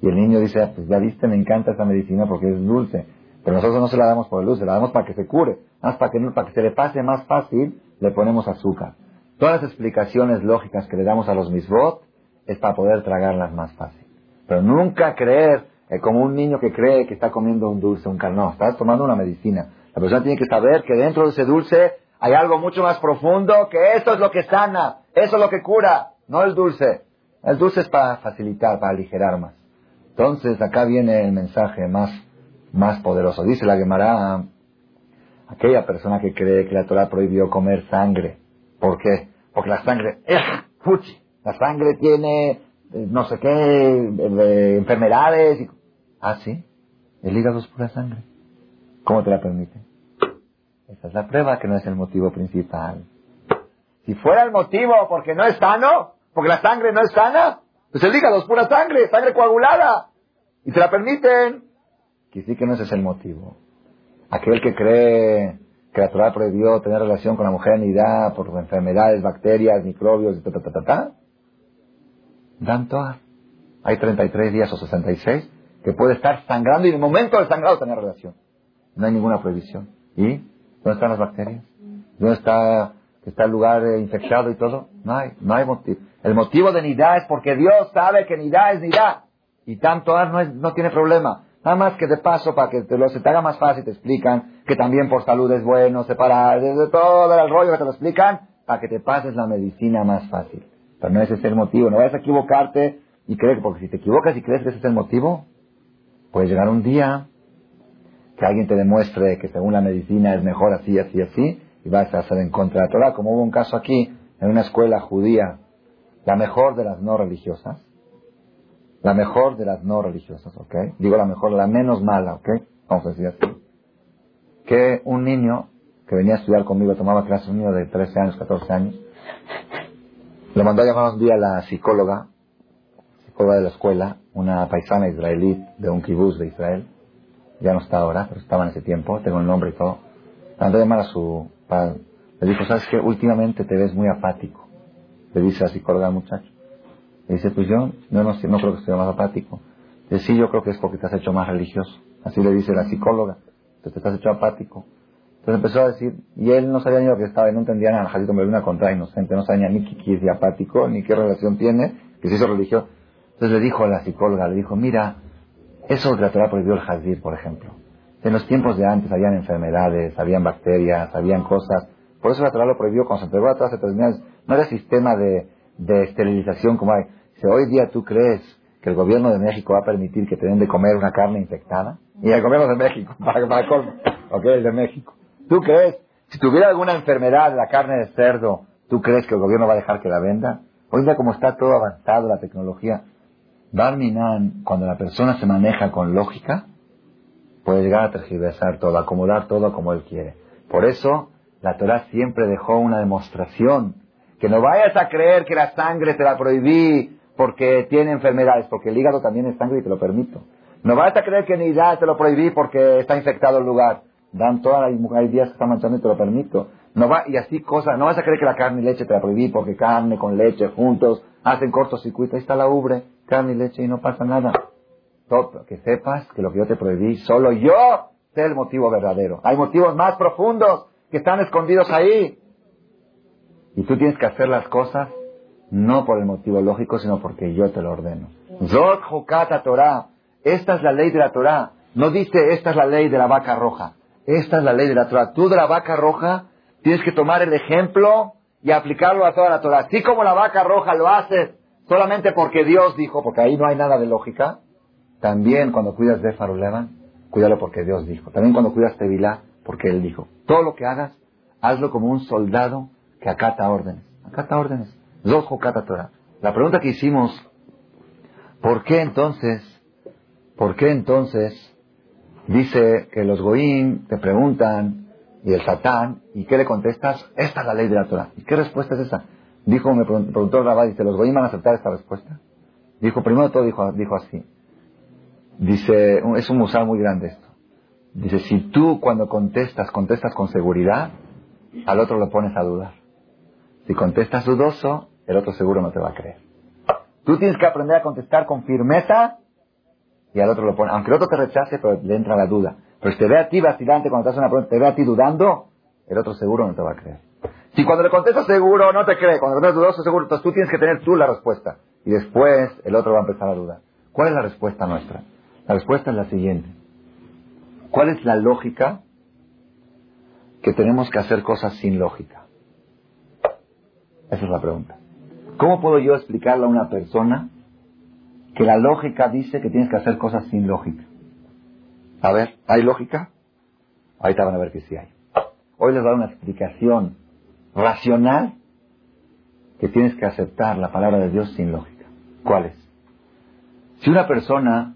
Y el niño dice, ah, pues ya viste, me encanta esta medicina porque es dulce. Pero nosotros no se la damos por el dulce, la damos para que se cure. Más para que, para que se le pase más fácil, le ponemos azúcar. Todas las explicaciones lógicas que le damos a los misbot es para poder tragarlas más fácil. Pero nunca creer eh, como un niño que cree que está comiendo un dulce, un carno. Estás tomando una medicina. La persona tiene que saber que dentro de ese dulce hay algo mucho más profundo, que eso es lo que sana, eso es lo que cura no el dulce. El dulce es para facilitar, para aligerar más. Entonces, acá viene el mensaje más, más poderoso. Dice la Gemara, aquella persona que cree que la Torah prohibió comer sangre. ¿Por qué? Porque la sangre, fuchi, la sangre tiene eh, no sé qué, enfermedades. Ah, sí, el hígado es pura sangre. ¿Cómo te la permite? Esa es la prueba que no es el motivo principal. Si fuera el motivo porque no es sano, porque la sangre no es sana, pues el hígado es pura sangre, sangre coagulada. Y se la permiten. Que sí que no ese es el motivo. Aquel que cree que la Torah prohibió tener relación con la mujer en edad por enfermedades, bacterias, microbios, y ta, ta, ta, ta, ta. Dan todas. Hay 33 días o 66 que puede estar sangrando y en el momento del sangrado tener relación. No hay ninguna prohibición. ¿Y dónde están las bacterias? ¿Dónde está está el lugar eh, infectado y todo. No hay, no hay motivo. El motivo de nidá es porque Dios sabe que nidá es nidá. Y tanto no, no tiene problema. Nada más que de paso, para que te lo, se te haga más fácil, te explican que también por salud es bueno separar, desde todo el rollo que te lo explican, para que te pases la medicina más fácil. Pero no ese es el motivo. No vayas a equivocarte y creer, porque si te equivocas y crees que ese es el motivo, puede llegar un día que alguien te demuestre que según la medicina es mejor así, así, así, y vas a hacer en contra de la Torah, como hubo un caso aquí en una escuela judía, la mejor de las no religiosas, la mejor de las no religiosas, ¿ok? Digo la mejor, la menos mala, ¿ok? Vamos a decir así. Que un niño que venía a estudiar conmigo, tomaba clases, un niño de 13 años, 14 años, le mandó a llamar un día a la psicóloga, psicóloga de la escuela, una paisana israelí de un kibuz de Israel, ya no está ahora, pero estaba en ese tiempo, tengo el nombre y todo, le mandó llamar a su le dijo, ¿sabes qué? Últimamente te ves muy apático. Le dice así psicóloga al muchacho. Le dice, pues yo no, no, no creo que esté más apático. Dice, sí, yo creo que es porque te has hecho más religioso. Así le dice la psicóloga. Te has hecho apático. Entonces empezó a decir, y él no sabía ni lo que estaba, y no entendía nada, Jadito me una contra inocente, no sabía ni qué es apático, ni qué relación tiene, que se hizo religioso. Entonces le dijo a la psicóloga, le dijo, mira, eso que la Torah prohibió el jazir, por ejemplo. En los tiempos de antes habían enfermedades, habían bacterias, habían cosas. Por eso la Torah lo prohibió cuando se entregó a todas No era sistema de, esterilización como hay. Si hoy día tú crees que el gobierno de México va a permitir que te den de comer una carne infectada, y el gobierno de México, para, para colmo, ok, el de México. ¿Tú crees? Si tuviera alguna enfermedad la carne de cerdo, ¿tú crees que el gobierno va a dejar que la venda? Hoy día como está todo avanzado, la tecnología, Barminan, cuando la persona se maneja con lógica, puede llegar a tergiversar todo, acomodar todo como él quiere. Por eso, la Torah siempre dejó una demostración. Que no vayas a creer que la sangre te la prohibí porque tiene enfermedades, porque el hígado también es sangre y te lo permito. No vayas a creer que ni da te lo prohibí porque está infectado el lugar. Dan todas hay días que están manchando y te lo permito. No va, y así cosas, no vas a creer que la carne y leche te la prohibí porque carne con leche juntos hacen cortocircuito. Ahí está la ubre, carne y leche y no pasa nada que sepas que lo que yo te prohibí, solo yo sé el motivo verdadero. Hay motivos más profundos que están escondidos ahí. Y tú tienes que hacer las cosas no por el motivo lógico, sino porque yo te lo ordeno. Zot Torah. Esta es la ley de la Torah. No dice esta es la ley de la vaca roja. Esta es la ley de la Torah. Tú de la vaca roja tienes que tomar el ejemplo y aplicarlo a toda la Torah. Así como la vaca roja lo haces solamente porque Dios dijo, porque ahí no hay nada de lógica, también cuando cuidas de Farulevan, cuídalo porque Dios dijo. También cuando cuidas de Vilá, porque Él dijo. Todo lo que hagas, hazlo como un soldado que acata órdenes. Acata órdenes. Dos Torah. La pregunta que hicimos, ¿por qué entonces, por qué entonces dice que los goín te preguntan y el satán, ¿y qué le contestas? Esta es la ley de la Torah. ¿Y qué respuesta es esa? Dijo, me preguntó el rabá, dice, ¿los goín van a aceptar esta respuesta? Dijo, primero todo dijo, dijo así. Dice, es un musar muy grande esto. Dice, si tú cuando contestas, contestas con seguridad, al otro lo pones a dudar. Si contestas dudoso, el otro seguro no te va a creer. Tú tienes que aprender a contestar con firmeza y al otro lo pone. Aunque el otro te rechace, pero le entra la duda. Pero si te ve a ti vacilante cuando te haces una pregunta, te ve a ti dudando, el otro seguro no te va a creer. Si cuando le contestas seguro no te cree, cuando le contestas dudoso seguro, entonces tú tienes que tener tú la respuesta. Y después el otro va a empezar a dudar. ¿Cuál es la respuesta nuestra? La respuesta es la siguiente. ¿Cuál es la lógica que tenemos que hacer cosas sin lógica? Esa es la pregunta. ¿Cómo puedo yo explicarle a una persona que la lógica dice que tienes que hacer cosas sin lógica? A ver, ¿hay lógica? Ahorita van a ver que sí hay. Hoy les voy a dar una explicación racional que tienes que aceptar la palabra de Dios sin lógica. ¿Cuál es? Si una persona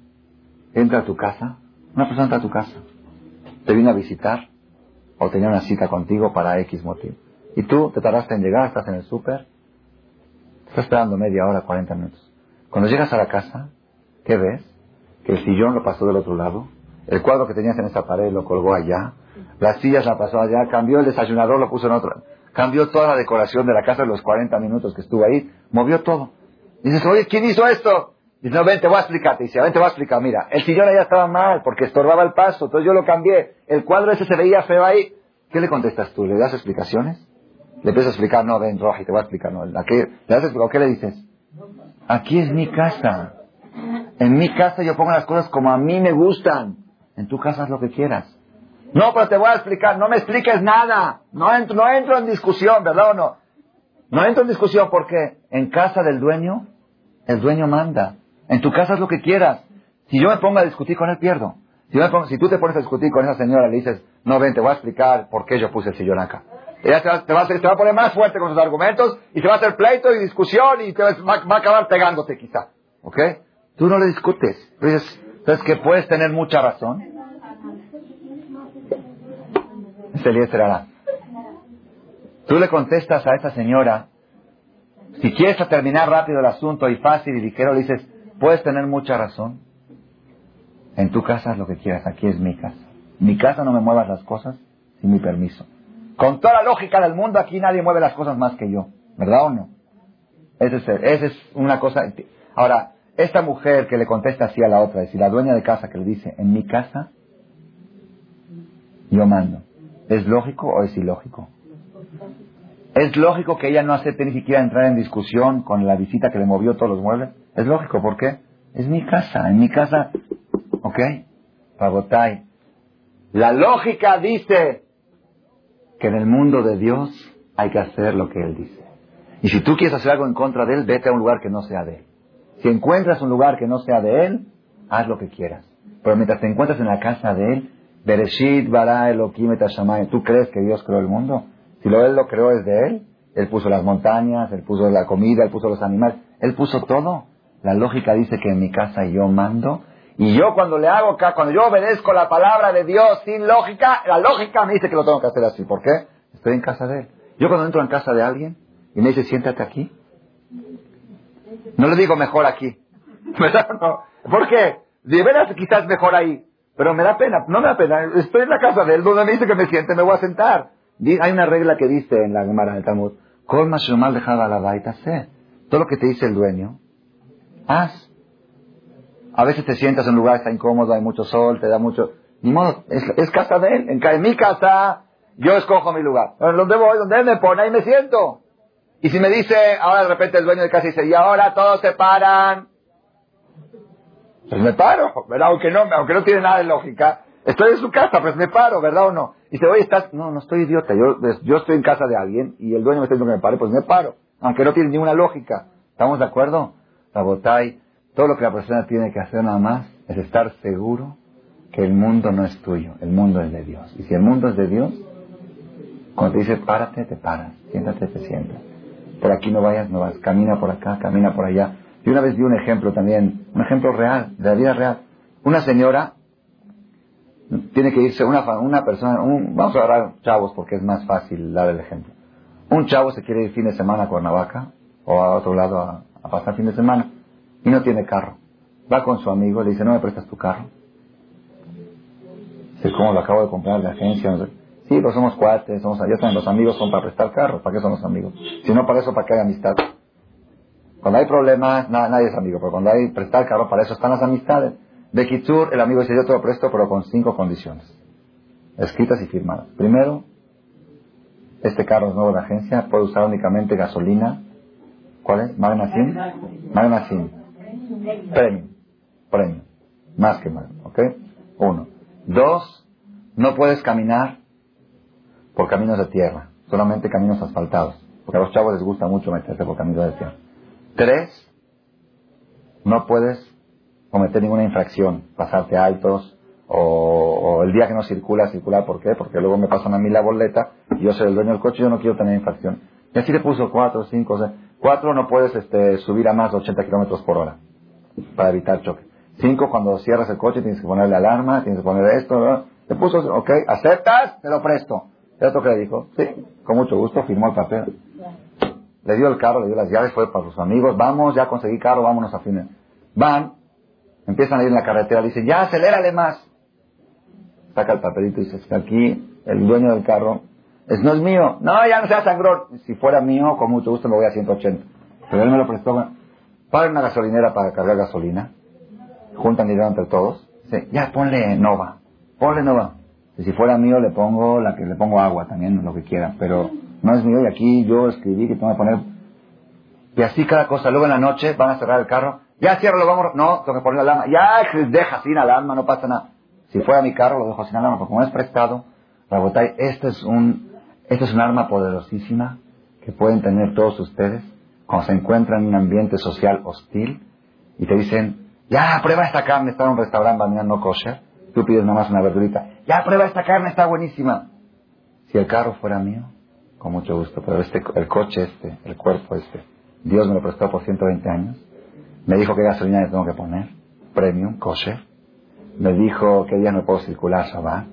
entra a tu casa, una persona entra a tu casa, te viene a visitar o tenía una cita contigo para X motivo. Y tú te tardaste en llegar, estás en el súper, estás esperando media hora, 40 minutos. Cuando llegas a la casa, ¿qué ves? Que el sillón lo pasó del otro lado, el cuadro que tenías en esa pared lo colgó allá, las sillas la pasó allá, cambió el desayunador, lo puso en otro, cambió toda la decoración de la casa en los 40 minutos que estuvo ahí, movió todo. dices, oye, ¿quién hizo esto? Dice, no, ven, te voy a explicar. Te dice, ven, te voy a explicar. Mira, el sillón allá estaba mal porque estorbaba el paso. Entonces yo lo cambié. El cuadro ese se veía feo ahí. ¿Qué le contestas tú? ¿Le das explicaciones? Le empiezas a explicar, no, ven, Roja, te voy a explicar. No, ¿Le das explicar? ¿Qué le dices? Aquí es mi casa. En mi casa yo pongo las cosas como a mí me gustan. En tu casa haz lo que quieras. No, pero te voy a explicar. No me expliques nada. No entro, no entro en discusión, ¿verdad o no? No entro en discusión porque en casa del dueño, el dueño manda. En tu casa es lo que quieras. Si yo me pongo a discutir con él, pierdo. Si, tú te pones a discutir con esa señora le dices, no, ven, te voy a explicar por qué yo puse el sillón acá. Ella te va, va, a, poner más fuerte con sus argumentos y te va a hacer pleito y discusión y te va, a acabar pegándote quizá. ¿Ok? Tú no le discutes. Entonces que puedes tener mucha razón. Tú le contestas a esa señora, si quieres terminar rápido el asunto y fácil y ligero, dices, Puedes tener mucha razón. En tu casa es lo que quieras, aquí es mi casa. Mi casa no me muevas las cosas sin mi permiso. Con toda la lógica del mundo, aquí nadie mueve las cosas más que yo. ¿Verdad o no? Esa es, es una cosa. Ahora, esta mujer que le contesta así a la otra, es decir, la dueña de casa que le dice, en mi casa, yo mando. ¿Es lógico o es ilógico? ¿Es lógico que ella no acepte ni siquiera entrar en discusión con la visita que le movió todos los muebles? Es lógico, ¿por qué? Es mi casa, en mi casa, ¿ok? Pagotay. La lógica dice que en el mundo de Dios hay que hacer lo que Él dice. Y si tú quieres hacer algo en contra de Él, vete a un lugar que no sea de Él. Si encuentras un lugar que no sea de Él, haz lo que quieras. Pero mientras te encuentras en la casa de Él, Bereshit bara Elohim ¿tú crees que Dios creó el mundo? Si lo él lo creó es de él, él puso las montañas, él puso la comida, él puso los animales, él puso todo. La lógica dice que en mi casa yo mando y yo cuando le hago acá, cuando yo obedezco la palabra de Dios sin lógica, la lógica me dice que lo tengo que hacer así. ¿Por qué? Estoy en casa de él. Yo cuando entro en casa de alguien y me dice siéntate aquí, no le digo mejor aquí. ¿Verdad? ¿Por qué? De veras quizás mejor ahí. Pero me da pena, no me da pena. Estoy en la casa de él, donde me dice que me siente, me voy a sentar. Hay una regla que dice en la Gemara del Talmud, la baita Todo lo que te dice el dueño, haz. A veces te sientas en un lugar, está incómodo, hay mucho sol, te da mucho... Ni modo, es, casa de él. En, mi casa, yo escojo mi lugar. ¿Dónde voy? Donde él me pone, ahí me siento. Y si me dice, ahora de repente el dueño de casa dice, y ahora todos se paran. Pues me paro, ¿verdad? Aunque no, aunque no tiene nada de lógica. Estoy en su casa, pues me paro, ¿verdad o no? Y dice, oye, estás... No, no estoy idiota. Yo, yo estoy en casa de alguien y el dueño me está diciendo que me pare, pues me paro. Aunque no tiene ninguna lógica. ¿Estamos de acuerdo? Sabotay, todo lo que la persona tiene que hacer nada más es estar seguro que el mundo no es tuyo, el mundo es de Dios. Y si el mundo es de Dios, cuando te dice párate, te paras, siéntate, te sientas. Por aquí no vayas, no vas, camina por acá, camina por allá. Y una vez vi un ejemplo también, un ejemplo real, de la vida real. Una señora tiene que irse, una, una persona, vamos a agarrar chavos porque es más fácil dar el ejemplo. Un chavo se quiere ir fin de semana a Cuernavaca o a otro lado a, a pasar fin de semana y no tiene carro. Va con su amigo, le dice, ¿no me prestas tu carro? Dice, ¿cómo lo acabo de comprar de agencia? Sí, pues somos cuates, somos, ya saben, los amigos son para prestar carro, ¿para qué son los amigos? Si no para eso, ¿para qué hay amistad? Cuando hay problemas, nadie es amigo, pero cuando hay prestar carro, para eso están las amistades. De Kitsur, el amigo dice, yo te lo presto, pero con cinco condiciones, escritas y firmadas. Primero, este carro es nuevo de agencia, puede usar únicamente gasolina. ¿Cuál es? Magna Sim. Magna Sim. Premium. Premium. Más que Magna. ¿Ok? Uno. Dos, no puedes caminar por caminos de tierra, solamente caminos asfaltados, porque a los chavos les gusta mucho meterse por caminos de tierra. Tres, no puedes cometer ninguna infracción, pasarte altos, o, el día que no circula, circular, ¿por qué? Porque luego me pasan a mí la boleta, y yo soy el dueño del coche y yo no quiero tener infracción. Y así le puso cuatro, cinco, seis. Cuatro, no puedes este, subir a más de 80 kilómetros por hora, para evitar choque. Cinco, cuando cierras el coche tienes que ponerle alarma, tienes que poner esto, ¿no? Te puso, ok, ¿aceptas? Te lo presto. ¿Esto que le dijo? Sí, con mucho gusto, firmó el papel. Le dio el carro, le dio las llaves, fue para sus amigos, vamos, ya conseguí carro, vámonos a fines. Van, empiezan a ir en la carretera, le dicen, ya, acelérale más. Saca el papelito y dice, está aquí el dueño del carro, es, no es mío. No, ya no sea sangrón. Si fuera mío, con mucho gusto me voy a 180. Pero él me lo prestó. Para una gasolinera para cargar gasolina. Juntan dinero entre todos. Dice, ya ponle Nova. Ponle Nova. Y si fuera mío le pongo la que le pongo agua también, lo que quiera. Pero no es mío y aquí yo escribí que tengo que poner... Y así cada cosa. Luego en la noche van a cerrar el carro. Ya lo vamos... No, tengo que poner la alarma. Ya deja sin alarma, no pasa nada. Si fuera mi carro lo dejo sin alarma, porque como es prestado, Rabotay, esto es un, esto es un arma poderosísima que pueden tener todos ustedes cuando se encuentran en un ambiente social hostil y te dicen, ya, prueba esta carne, está en un restaurante no kosher, tú pides nada más una verdurita, ya, prueba esta carne, está buenísima. Si el carro fuera mío, con mucho gusto, pero este, el coche este, el cuerpo este, Dios me lo prestó por 120 años, me dijo qué gasolina le tengo que poner, premium, kosher, me dijo qué día no puedo circular, Shabbat,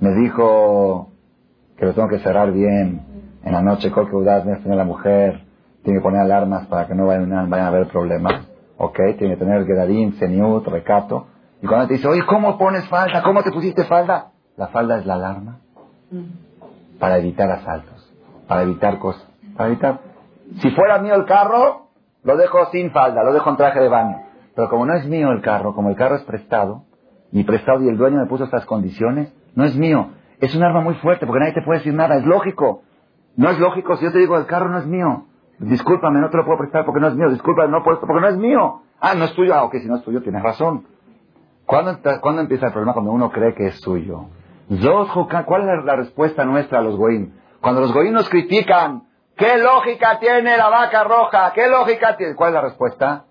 me dijo que lo tengo que cerrar bien en la noche, que udas, me la mujer, tiene que poner alarmas para que no vayan, a haber problemas, ok, tiene que tener geradín, seniut, recato, y cuando te dice, oye, ¿cómo pones falda? ¿Cómo te pusiste falda? La falda es la alarma para evitar asaltos, para evitar cosas, para evitar... Si fuera mío el carro, lo dejo sin falda, lo dejo en traje de baño. Pero como no es mío el carro, como el carro es prestado, y prestado y el dueño me puso estas condiciones, no es mío. Es un arma muy fuerte porque nadie te puede decir nada. Es lógico. No es lógico si yo te digo el carro no es mío. Discúlpame, no te lo puedo prestar porque no es mío. Discúlpame, no puedo porque no es mío. Ah, no es tuyo. Ah, ok, si no es tuyo tienes razón. ¿Cuándo, ¿Cuándo, empieza el problema? Cuando uno cree que es suyo. ¿Cuál es la respuesta nuestra a los goín? Cuando los goín nos critican, ¿qué lógica tiene la vaca roja? ¿Qué lógica tiene? ¿Cuál es la respuesta?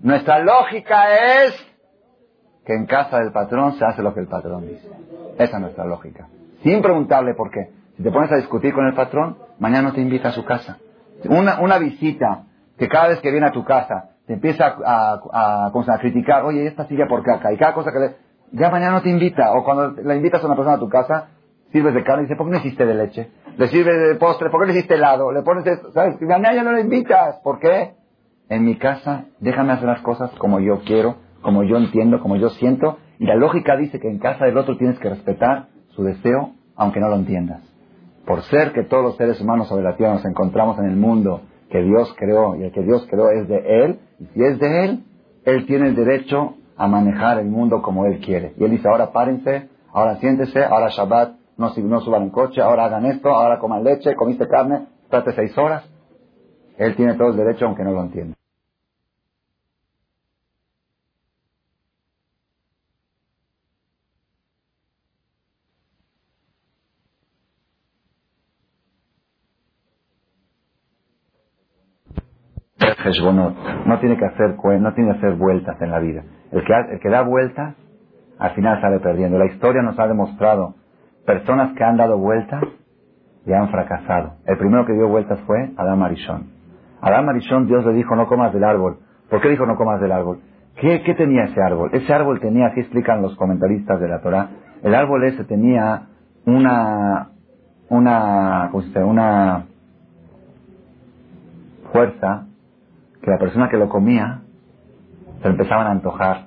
Nuestra lógica es que en casa del patrón se hace lo que el patrón dice. Esa es nuestra lógica. Sin preguntarle por qué. Si te pones a discutir con el patrón, mañana no te invita a su casa. Una, una visita que cada vez que viene a tu casa te empieza a, a, a, criticar, oye, esta silla por acá, y cada cosa que le... Ya mañana no te invita. O cuando la invitas a una persona a tu casa, sirves de carne y dice, ¿por qué no hiciste de leche? Le sirves de postre, ¿por qué no hiciste helado? Le pones esto, ¿sabes? Mañana ya no le invitas. ¿Por qué? En mi casa, déjame hacer las cosas como yo quiero, como yo entiendo, como yo siento, y la lógica dice que en casa del otro tienes que respetar su deseo, aunque no lo entiendas. Por ser que todos los seres humanos sobre la tierra nos encontramos en el mundo que Dios creó y el que Dios creó es de Él, y si es de Él, Él tiene el derecho a manejar el mundo como Él quiere. Y Él dice, ahora párense, ahora siéntese, ahora Shabbat, no, no suban en coche, ahora hagan esto, ahora coman leche, comiste carne, trate seis horas. Él tiene todo el derecho aunque no lo entienda. No tiene que hacer no tiene que hacer vueltas en la vida. El que, el que da vueltas, al final sale perdiendo. La historia nos ha demostrado personas que han dado vueltas y han fracasado. El primero que dio vueltas fue Adán Marichón. Adán Marichón, Dios le dijo, no comas del árbol. ¿Por qué dijo no comas del árbol? ¿Qué, ¿Qué, tenía ese árbol? Ese árbol tenía, así explican los comentaristas de la Torah, el árbol ese tenía una, una, una fuerza que la persona que lo comía se empezaban a antojar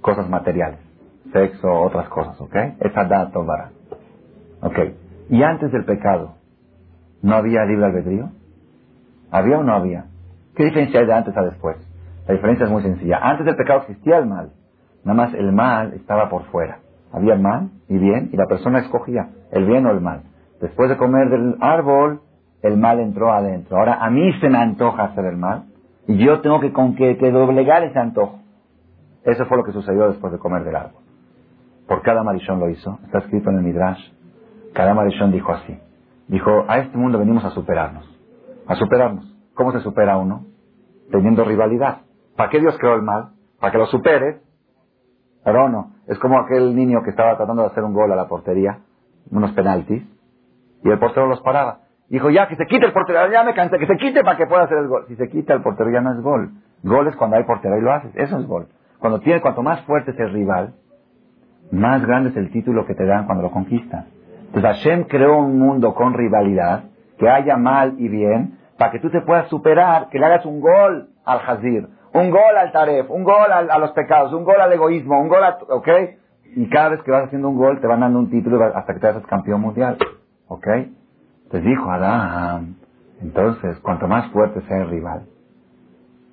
cosas materiales, sexo, otras cosas, ¿ok? Esa dato para. ¿Ok? Y antes del pecado, ¿no había libre albedrío? ¿Había o no había? ¿Qué diferencia hay de antes a después? La diferencia es muy sencilla. Antes del pecado existía el mal. Nada más el mal estaba por fuera. Había mal y bien y la persona escogía el bien o el mal. Después de comer del árbol, el mal entró adentro. Ahora a mí se me antoja hacer el mal y yo tengo que, con que, doblegar ese antojo. Eso fue lo que sucedió después de comer del árbol. Por cada marichón lo hizo. Está escrito en el Midrash. Cada marichón dijo así. Dijo, a este mundo venimos a superarnos. A superarnos. ¿Cómo se supera uno? Teniendo rivalidad. ¿Para qué Dios creó el mal? Para que lo supere. Pero no. Es como aquel niño que estaba tratando de hacer un gol a la portería, unos penaltis, y el portero los paraba. Dijo, ya, que se quite el portero, ya me cansé, que se quite para que pueda hacer el gol. Si se quita el portero ya no es gol. Gol es cuando hay portero y lo haces. Eso es gol. Cuando tiene, cuanto más fuerte es el rival, más grande es el título que te dan cuando lo conquistas. Entonces Hashem creó un mundo con rivalidad, que haya mal y bien, para que tú te puedas superar, que le hagas un gol al Hazir, un gol al Taref, un gol a los pecados, un gol al egoísmo, un gol a... ¿Ok? Y cada vez que vas haciendo un gol te van dando un título hasta que te hagas campeón mundial. ¿Ok? Entonces dijo Adán, entonces cuanto más fuerte sea el rival,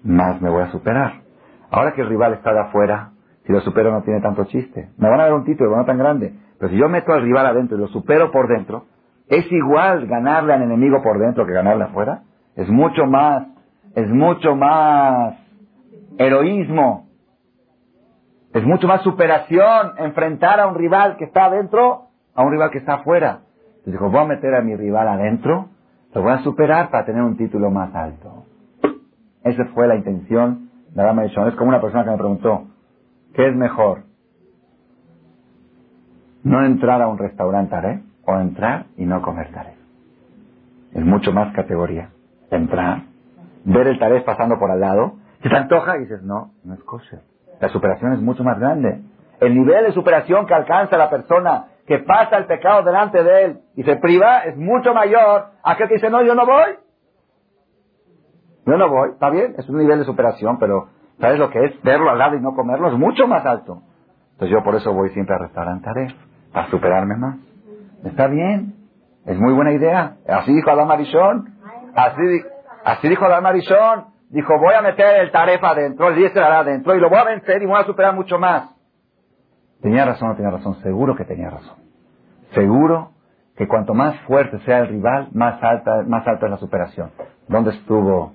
más me voy a superar. Ahora que el rival está de afuera, si lo supero no tiene tanto chiste. Me van a dar un título, no tan grande. Pero si yo meto al rival adentro y lo supero por dentro, es igual ganarle al enemigo por dentro que ganarle afuera. Es mucho más, es mucho más heroísmo. Es mucho más superación enfrentar a un rival que está adentro a un rival que está afuera. Dijo, voy a meter a mi rival adentro, lo voy a superar para tener un título más alto. Esa fue la intención de Adama Es como una persona que me preguntó, ¿qué es mejor? No entrar a un restaurante taré o entrar y no comer taré. Es mucho más categoría. Entrar, ver el taré pasando por al lado, se te antoja y dices, no, no es kosher. La superación es mucho más grande. El nivel de superación que alcanza la persona que pasa el pecado delante de él y se priva es mucho mayor a aquel que dice, no, yo no voy. Yo no voy, está bien, es un nivel de superación, pero ¿sabes lo que es? Verlo al lado y no comerlo es mucho más alto. Entonces yo por eso voy siempre a restaurantes para superarme más. Está bien, es muy buena idea. Así dijo Adán Marichón. Así, así dijo Adán Marichón. Dijo, voy a meter el tarefa adentro, el 10 adentro y lo voy a vencer y voy a superar mucho más. ¿Tenía razón o no tenía razón? Seguro que tenía razón. Seguro que cuanto más fuerte sea el rival, más alta, es la superación. ¿Dónde estuvo?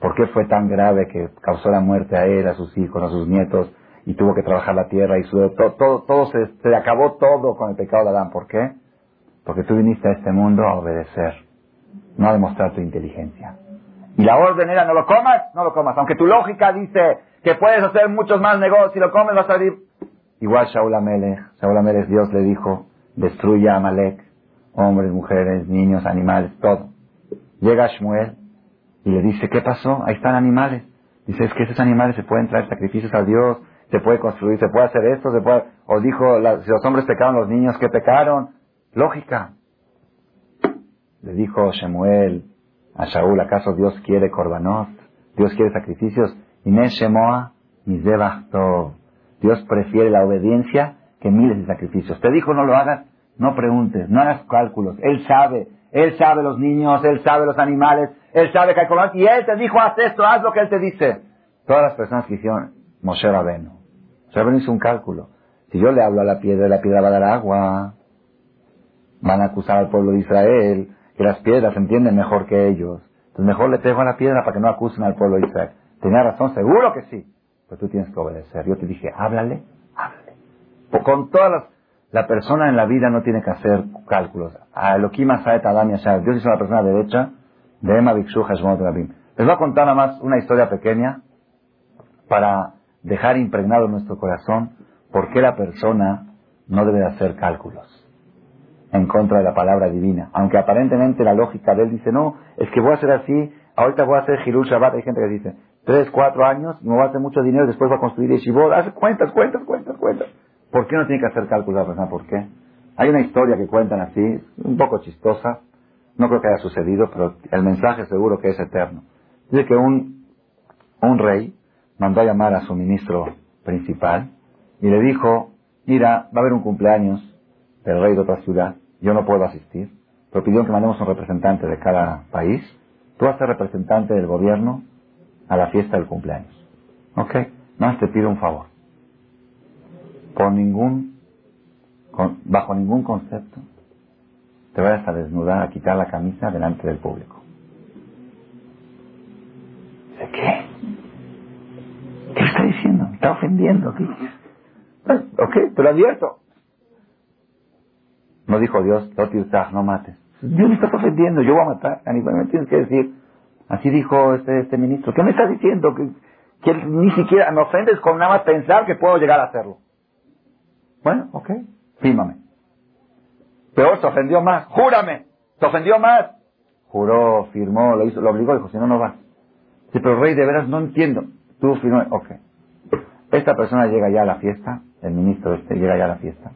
¿Por qué fue tan grave que causó la muerte a él, a sus hijos, a sus nietos, y tuvo que trabajar la tierra y su, todo, se acabó todo con el pecado de Adán? ¿Por qué? Porque tú viniste a este mundo a obedecer, no a demostrar tu inteligencia. Y la orden era no lo comas, no lo comas. Aunque tu lógica dice que puedes hacer muchos más negocios, si lo comes vas a salir Igual Shaul Amelech, Shaul Amelech Dios le dijo, destruya a Amalek, hombres, mujeres, niños, animales, todo. Llega Shmuel y le dice, ¿qué pasó? Ahí están animales. Dice, es que esos animales se pueden traer sacrificios a Dios, se puede construir, se puede hacer esto, se puede... O dijo, si los hombres pecaron, los niños que pecaron. Lógica. Le dijo Shemuel a Shaul, ¿acaso Dios quiere korbanot? ¿Dios quiere sacrificios? Inés Shemoa, Tov. Dios prefiere la obediencia que miles de sacrificios. Te dijo no lo hagas, no preguntes, no hagas cálculos. Él sabe, Él sabe los niños, Él sabe los animales, Él sabe calcular. Y Él te dijo, haz esto, haz lo que Él te dice. Todas las personas que hicieron Moshe Rabenu. Moshe Rabenu hizo un cálculo. Si yo le hablo a la piedra, la piedra va a dar agua. Van a acusar al pueblo de Israel que las piedras entienden mejor que ellos. Entonces mejor le pego a la piedra para que no acusen al pueblo de Israel. Tenía razón, seguro que sí. Pero tú tienes que obedecer. Yo te dije, háblale, háblale. con todas las... La persona en la vida no tiene que hacer cálculos. A Elohim Saet Adam Yashar. Dios hizo una persona derecha. De Emma Bikshu Rabim. Les voy a contar nada más una historia pequeña para dejar impregnado en nuestro corazón por qué la persona no debe hacer cálculos en contra de la palabra divina. Aunque aparentemente la lógica de él dice, no, es que voy a hacer así, ahorita voy a hacer Hirul Shabbat. Hay gente que dice, tres, cuatro años, me voy a hacer mucho dinero y después voy a construir Yeshivot. Hace cuentas, cuentas, cuentas, cuentas. ¿Por qué no tiene que hacer cálculos la persona? ¿Por qué? Hay una historia que cuentan así, un poco chistosa. No creo que haya sucedido, pero el mensaje seguro que es eterno. Dice que un, un rey mandó a llamar a su ministro principal y le dijo, mira, va a haber un cumpleaños del rey de otra ciudad, yo no puedo asistir, pero pidió que mandemos un representante de cada país, tú vas a ser representante del gobierno a la fiesta del cumpleaños. ¿Ok? Más te pido un favor. Con ningún, bajo ningún concepto, te vayas a desnudar, a quitar la camisa delante del público. ¿De qué? ¿Qué está diciendo? Está ofendiendo. ok, te lo advierto. No dijo Dios, no mates. Dios me está ofendiendo, yo voy a matar. Me tienes que decir. Así dijo este, este ministro. ¿Qué me estás diciendo? Que, ni siquiera me ofendes con nada más pensar que puedo llegar a hacerlo. Bueno, ok, fímame. Peor, se ofendió más. Júrame, se ofendió más. Juró, firmó, lo hizo, lo obligó, dijo, si no, no vas. Sí, pero rey, de veras no entiendo. Tú firmó, ok. Esta persona llega ya a la fiesta, el ministro este llega ya a la fiesta.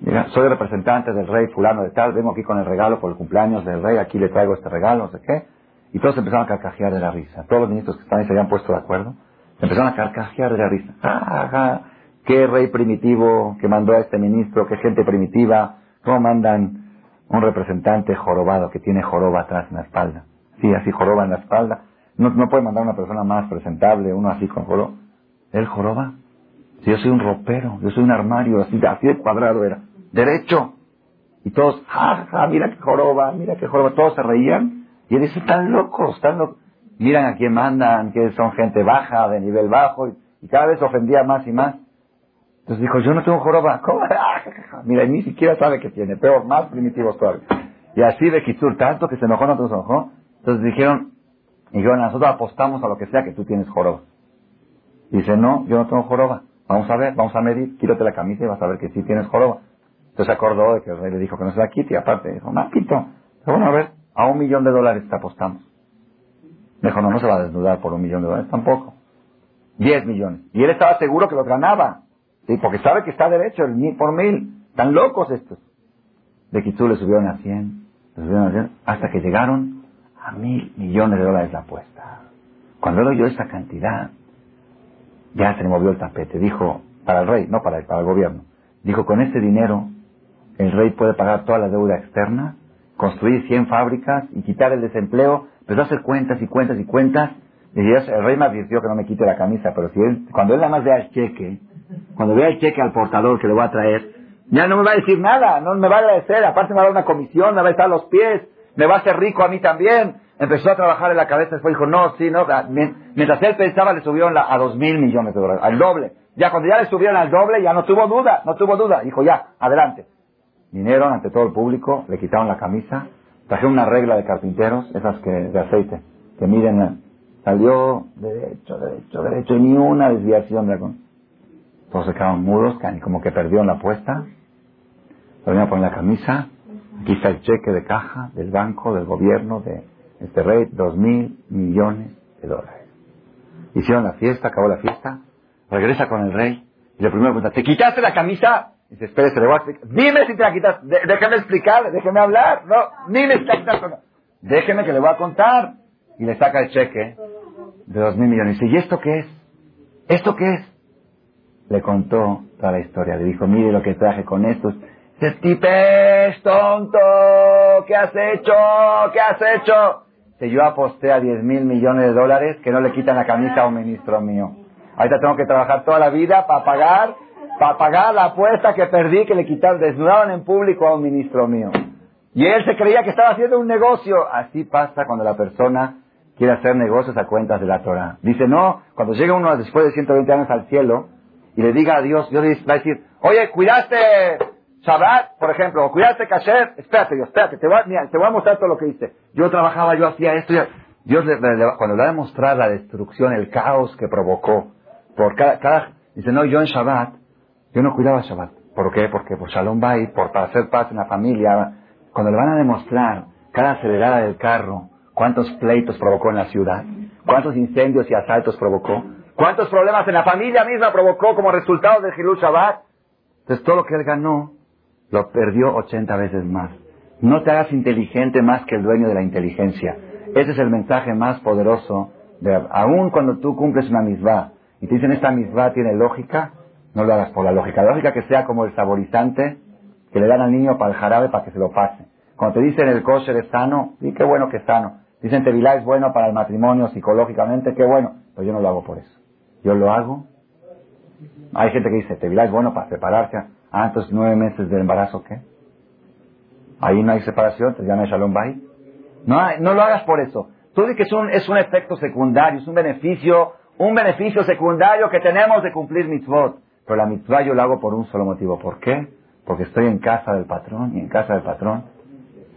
Mira, soy representante del rey fulano de tal, vengo aquí con el regalo por el cumpleaños del rey, aquí le traigo este regalo, no sé qué. Y todos empezaron a carcajear de la risa. Todos los ministros que estaban ahí se habían puesto de acuerdo. Empezaron a carcajear de la risa. ¡Ah, qué rey primitivo que mandó a este ministro! ¡Qué gente primitiva! ¿Cómo mandan un representante jorobado que tiene joroba atrás en la espalda? Sí, así joroba en la espalda. No, no puede mandar una persona más presentable, uno así con joroba. ¿Él joroba? Yo soy un ropero, yo soy un armario, así, así de cuadrado era. Derecho. Y todos, ja, ja, mira qué joroba, mira qué joroba. Todos se reían. Y él dice, están locos, están locos. Miran a quién mandan, que son gente baja, de nivel bajo. Y, cada vez ofendía más y más. Entonces dijo, yo no tengo joroba. ¿Cómo? Mira, ni siquiera sabe que tiene. Peor, más primitivos todavía. Y así de Kitsur, tanto que se enojó, no se enojó. Entonces dijeron, dijeron, nosotros apostamos a lo que sea que tú tienes joroba. Dice, no, yo no tengo joroba. Vamos a ver, vamos a medir, quítate la camisa y vas a ver que sí tienes joroba. Entonces acordó de que el rey le dijo que no se la quite y aparte dijo, no, quito. Pero bueno, a ver, a un millón de dólares te apostamos. Dijo, no, no se va a desnudar por un millón de dólares tampoco. Diez millones. Y él estaba seguro que lo ganaba. Porque sabe que está derecho, el mil por mil. Están locos estos. De Kitsu le subieron a cien, le subieron a cien, hasta que llegaron a mil millones de dólares la apuesta. Cuando él oyó esta cantidad, ya se le movió el tapete. Dijo, para el rey, no para el, para el gobierno. Dijo, con este dinero, el rey puede pagar toda la deuda externa, construir 100 fábricas y quitar el desempleo. A hacer cuentas y cuentas y cuentas. Y el rey me advirtió que no me quite la camisa, pero si él, cuando él nada más vea el cheque, cuando vea el cheque al portador que le voy a traer, ya no me va a decir nada, no me va a agradecer, aparte me va a dar una comisión, me va a estar a los pies, me va a hacer rico a mí también. Empezó a trabajar en la cabeza, después dijo, no, sí, no. Mientras él pensaba, le subieron a dos mil millones de dólares, al doble. Ya cuando ya le subieron al doble, ya no tuvo duda, no tuvo duda. Dijo, ya, adelante. Vinieron ante todo el público, le quitaron la camisa, trajeron una regla de carpinteros, esas que de aceite, que miden, salió derecho, derecho, derecho, y ni una desviación de la Todos se quedaron mudos, como que perdieron la apuesta. Volvieron a poner la camisa, Aquí está el cheque de caja del banco, del gobierno, de este rey, dos mil millones de dólares. Hicieron la fiesta, acabó la fiesta, regresa con el rey y le primero pregunta, ¿te quitaste la camisa? Dice, espere, se le voy a explicar. Dime si te la quitas, déjeme explicar, déjeme hablar. No, ni me está quitando. Déjeme que le voy a contar. Y le saca el cheque de dos mil millones. Y dice, ¿y esto qué es? ¿Esto qué es? Le contó toda la historia. Le dijo, mire lo que traje con estos Dice, tonto, ¿qué has hecho? ¿Qué has hecho? Si yo aposté a 10 mil millones de dólares, que no le quitan la camisa a un ministro mío. Ahorita tengo que trabajar toda la vida para pagar, para pagar la apuesta que perdí, que le quitaron, desnudaron en público a un ministro mío. Y él se creía que estaba haciendo un negocio. Así pasa cuando la persona quiere hacer negocios a cuentas de la Torah. Dice, no, cuando llega uno después de 120 años al cielo y le diga a Dios, Dios le va a decir, oye, cuidaste Shabbat, por ejemplo, o cuidaste Kasher, espérate Dios, espérate, te voy, a, te voy a mostrar todo lo que hice. Yo trabajaba, yo hacía esto. Dios, le, cuando le va a mostrar la destrucción, el caos que provocó, por cada, cada, dice, no, yo en Shabbat, yo no cuidaba Shabbat. ¿Por qué? Porque por Shalom Bay, por para hacer paz en la familia, cuando le van a demostrar cada acelerada del carro, cuántos pleitos provocó en la ciudad, cuántos incendios y asaltos provocó, cuántos problemas en la familia misma provocó como resultado del Hilul Shabbat. Entonces todo lo que él ganó, lo perdió 80 veces más. No te hagas inteligente más que el dueño de la inteligencia. Ese es el mensaje más poderoso. De, aún cuando tú cumples una misma y te dicen esta misma tiene lógica, no lo hagas por la lógica. La lógica que sea como el saborizante que le dan al niño para el jarabe para que se lo pase. Cuando te dicen el kosher es sano, y qué bueno que es sano. Dicen tevilá es bueno para el matrimonio psicológicamente, qué bueno. Pero yo no lo hago por eso. Yo lo hago. Hay gente que dice tevilá es bueno para separarse. Ah, entonces nueve meses de embarazo, ¿qué? Ahí no hay separación, no hay shalom bait. No, no lo hagas por eso. Tú dices que un, es un efecto secundario, es un beneficio, un beneficio secundario que tenemos de cumplir mitzvot. Pero la mitzvah yo lo hago por un solo motivo. ¿Por qué? Porque estoy en casa del patrón y en casa del patrón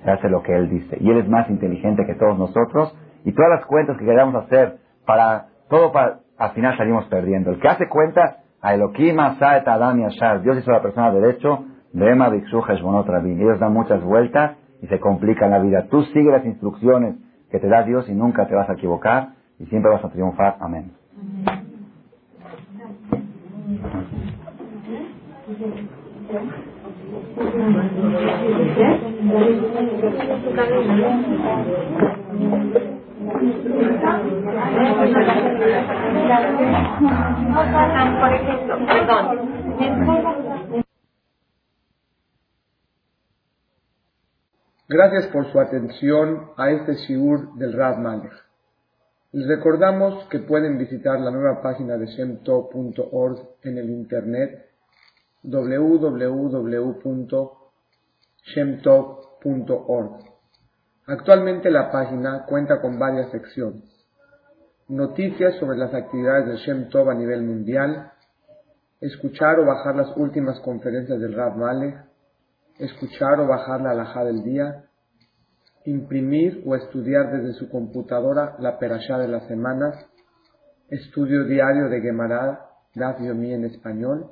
se hace lo que él dice. Y él es más inteligente que todos nosotros y todas las cuentas que queramos hacer para todo para, al final salimos perdiendo. El que hace cuentas a Elohim, Asaet, Adam y Ashar, Dios hizo a la persona derecho, Heshbonot, Rabin. Ellos dan muchas vueltas y se complican la vida. Tú sigue las instrucciones que te da Dios y nunca te vas a equivocar y siempre vas a triunfar. Amén. Gracias por su atención a este shiur del Malech. Les recordamos que pueden visitar la nueva página de shemto.org en el internet www.shemtov.org. Actualmente la página cuenta con varias secciones. Noticias sobre las actividades de Shem Tov a nivel mundial, escuchar o bajar las últimas conferencias del Rab Malek, escuchar o bajar la alajá del día, imprimir o estudiar desde su computadora la perashá de la semana, estudio diario de Gemara, Daf Yomi en español,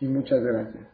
y muchas gracias.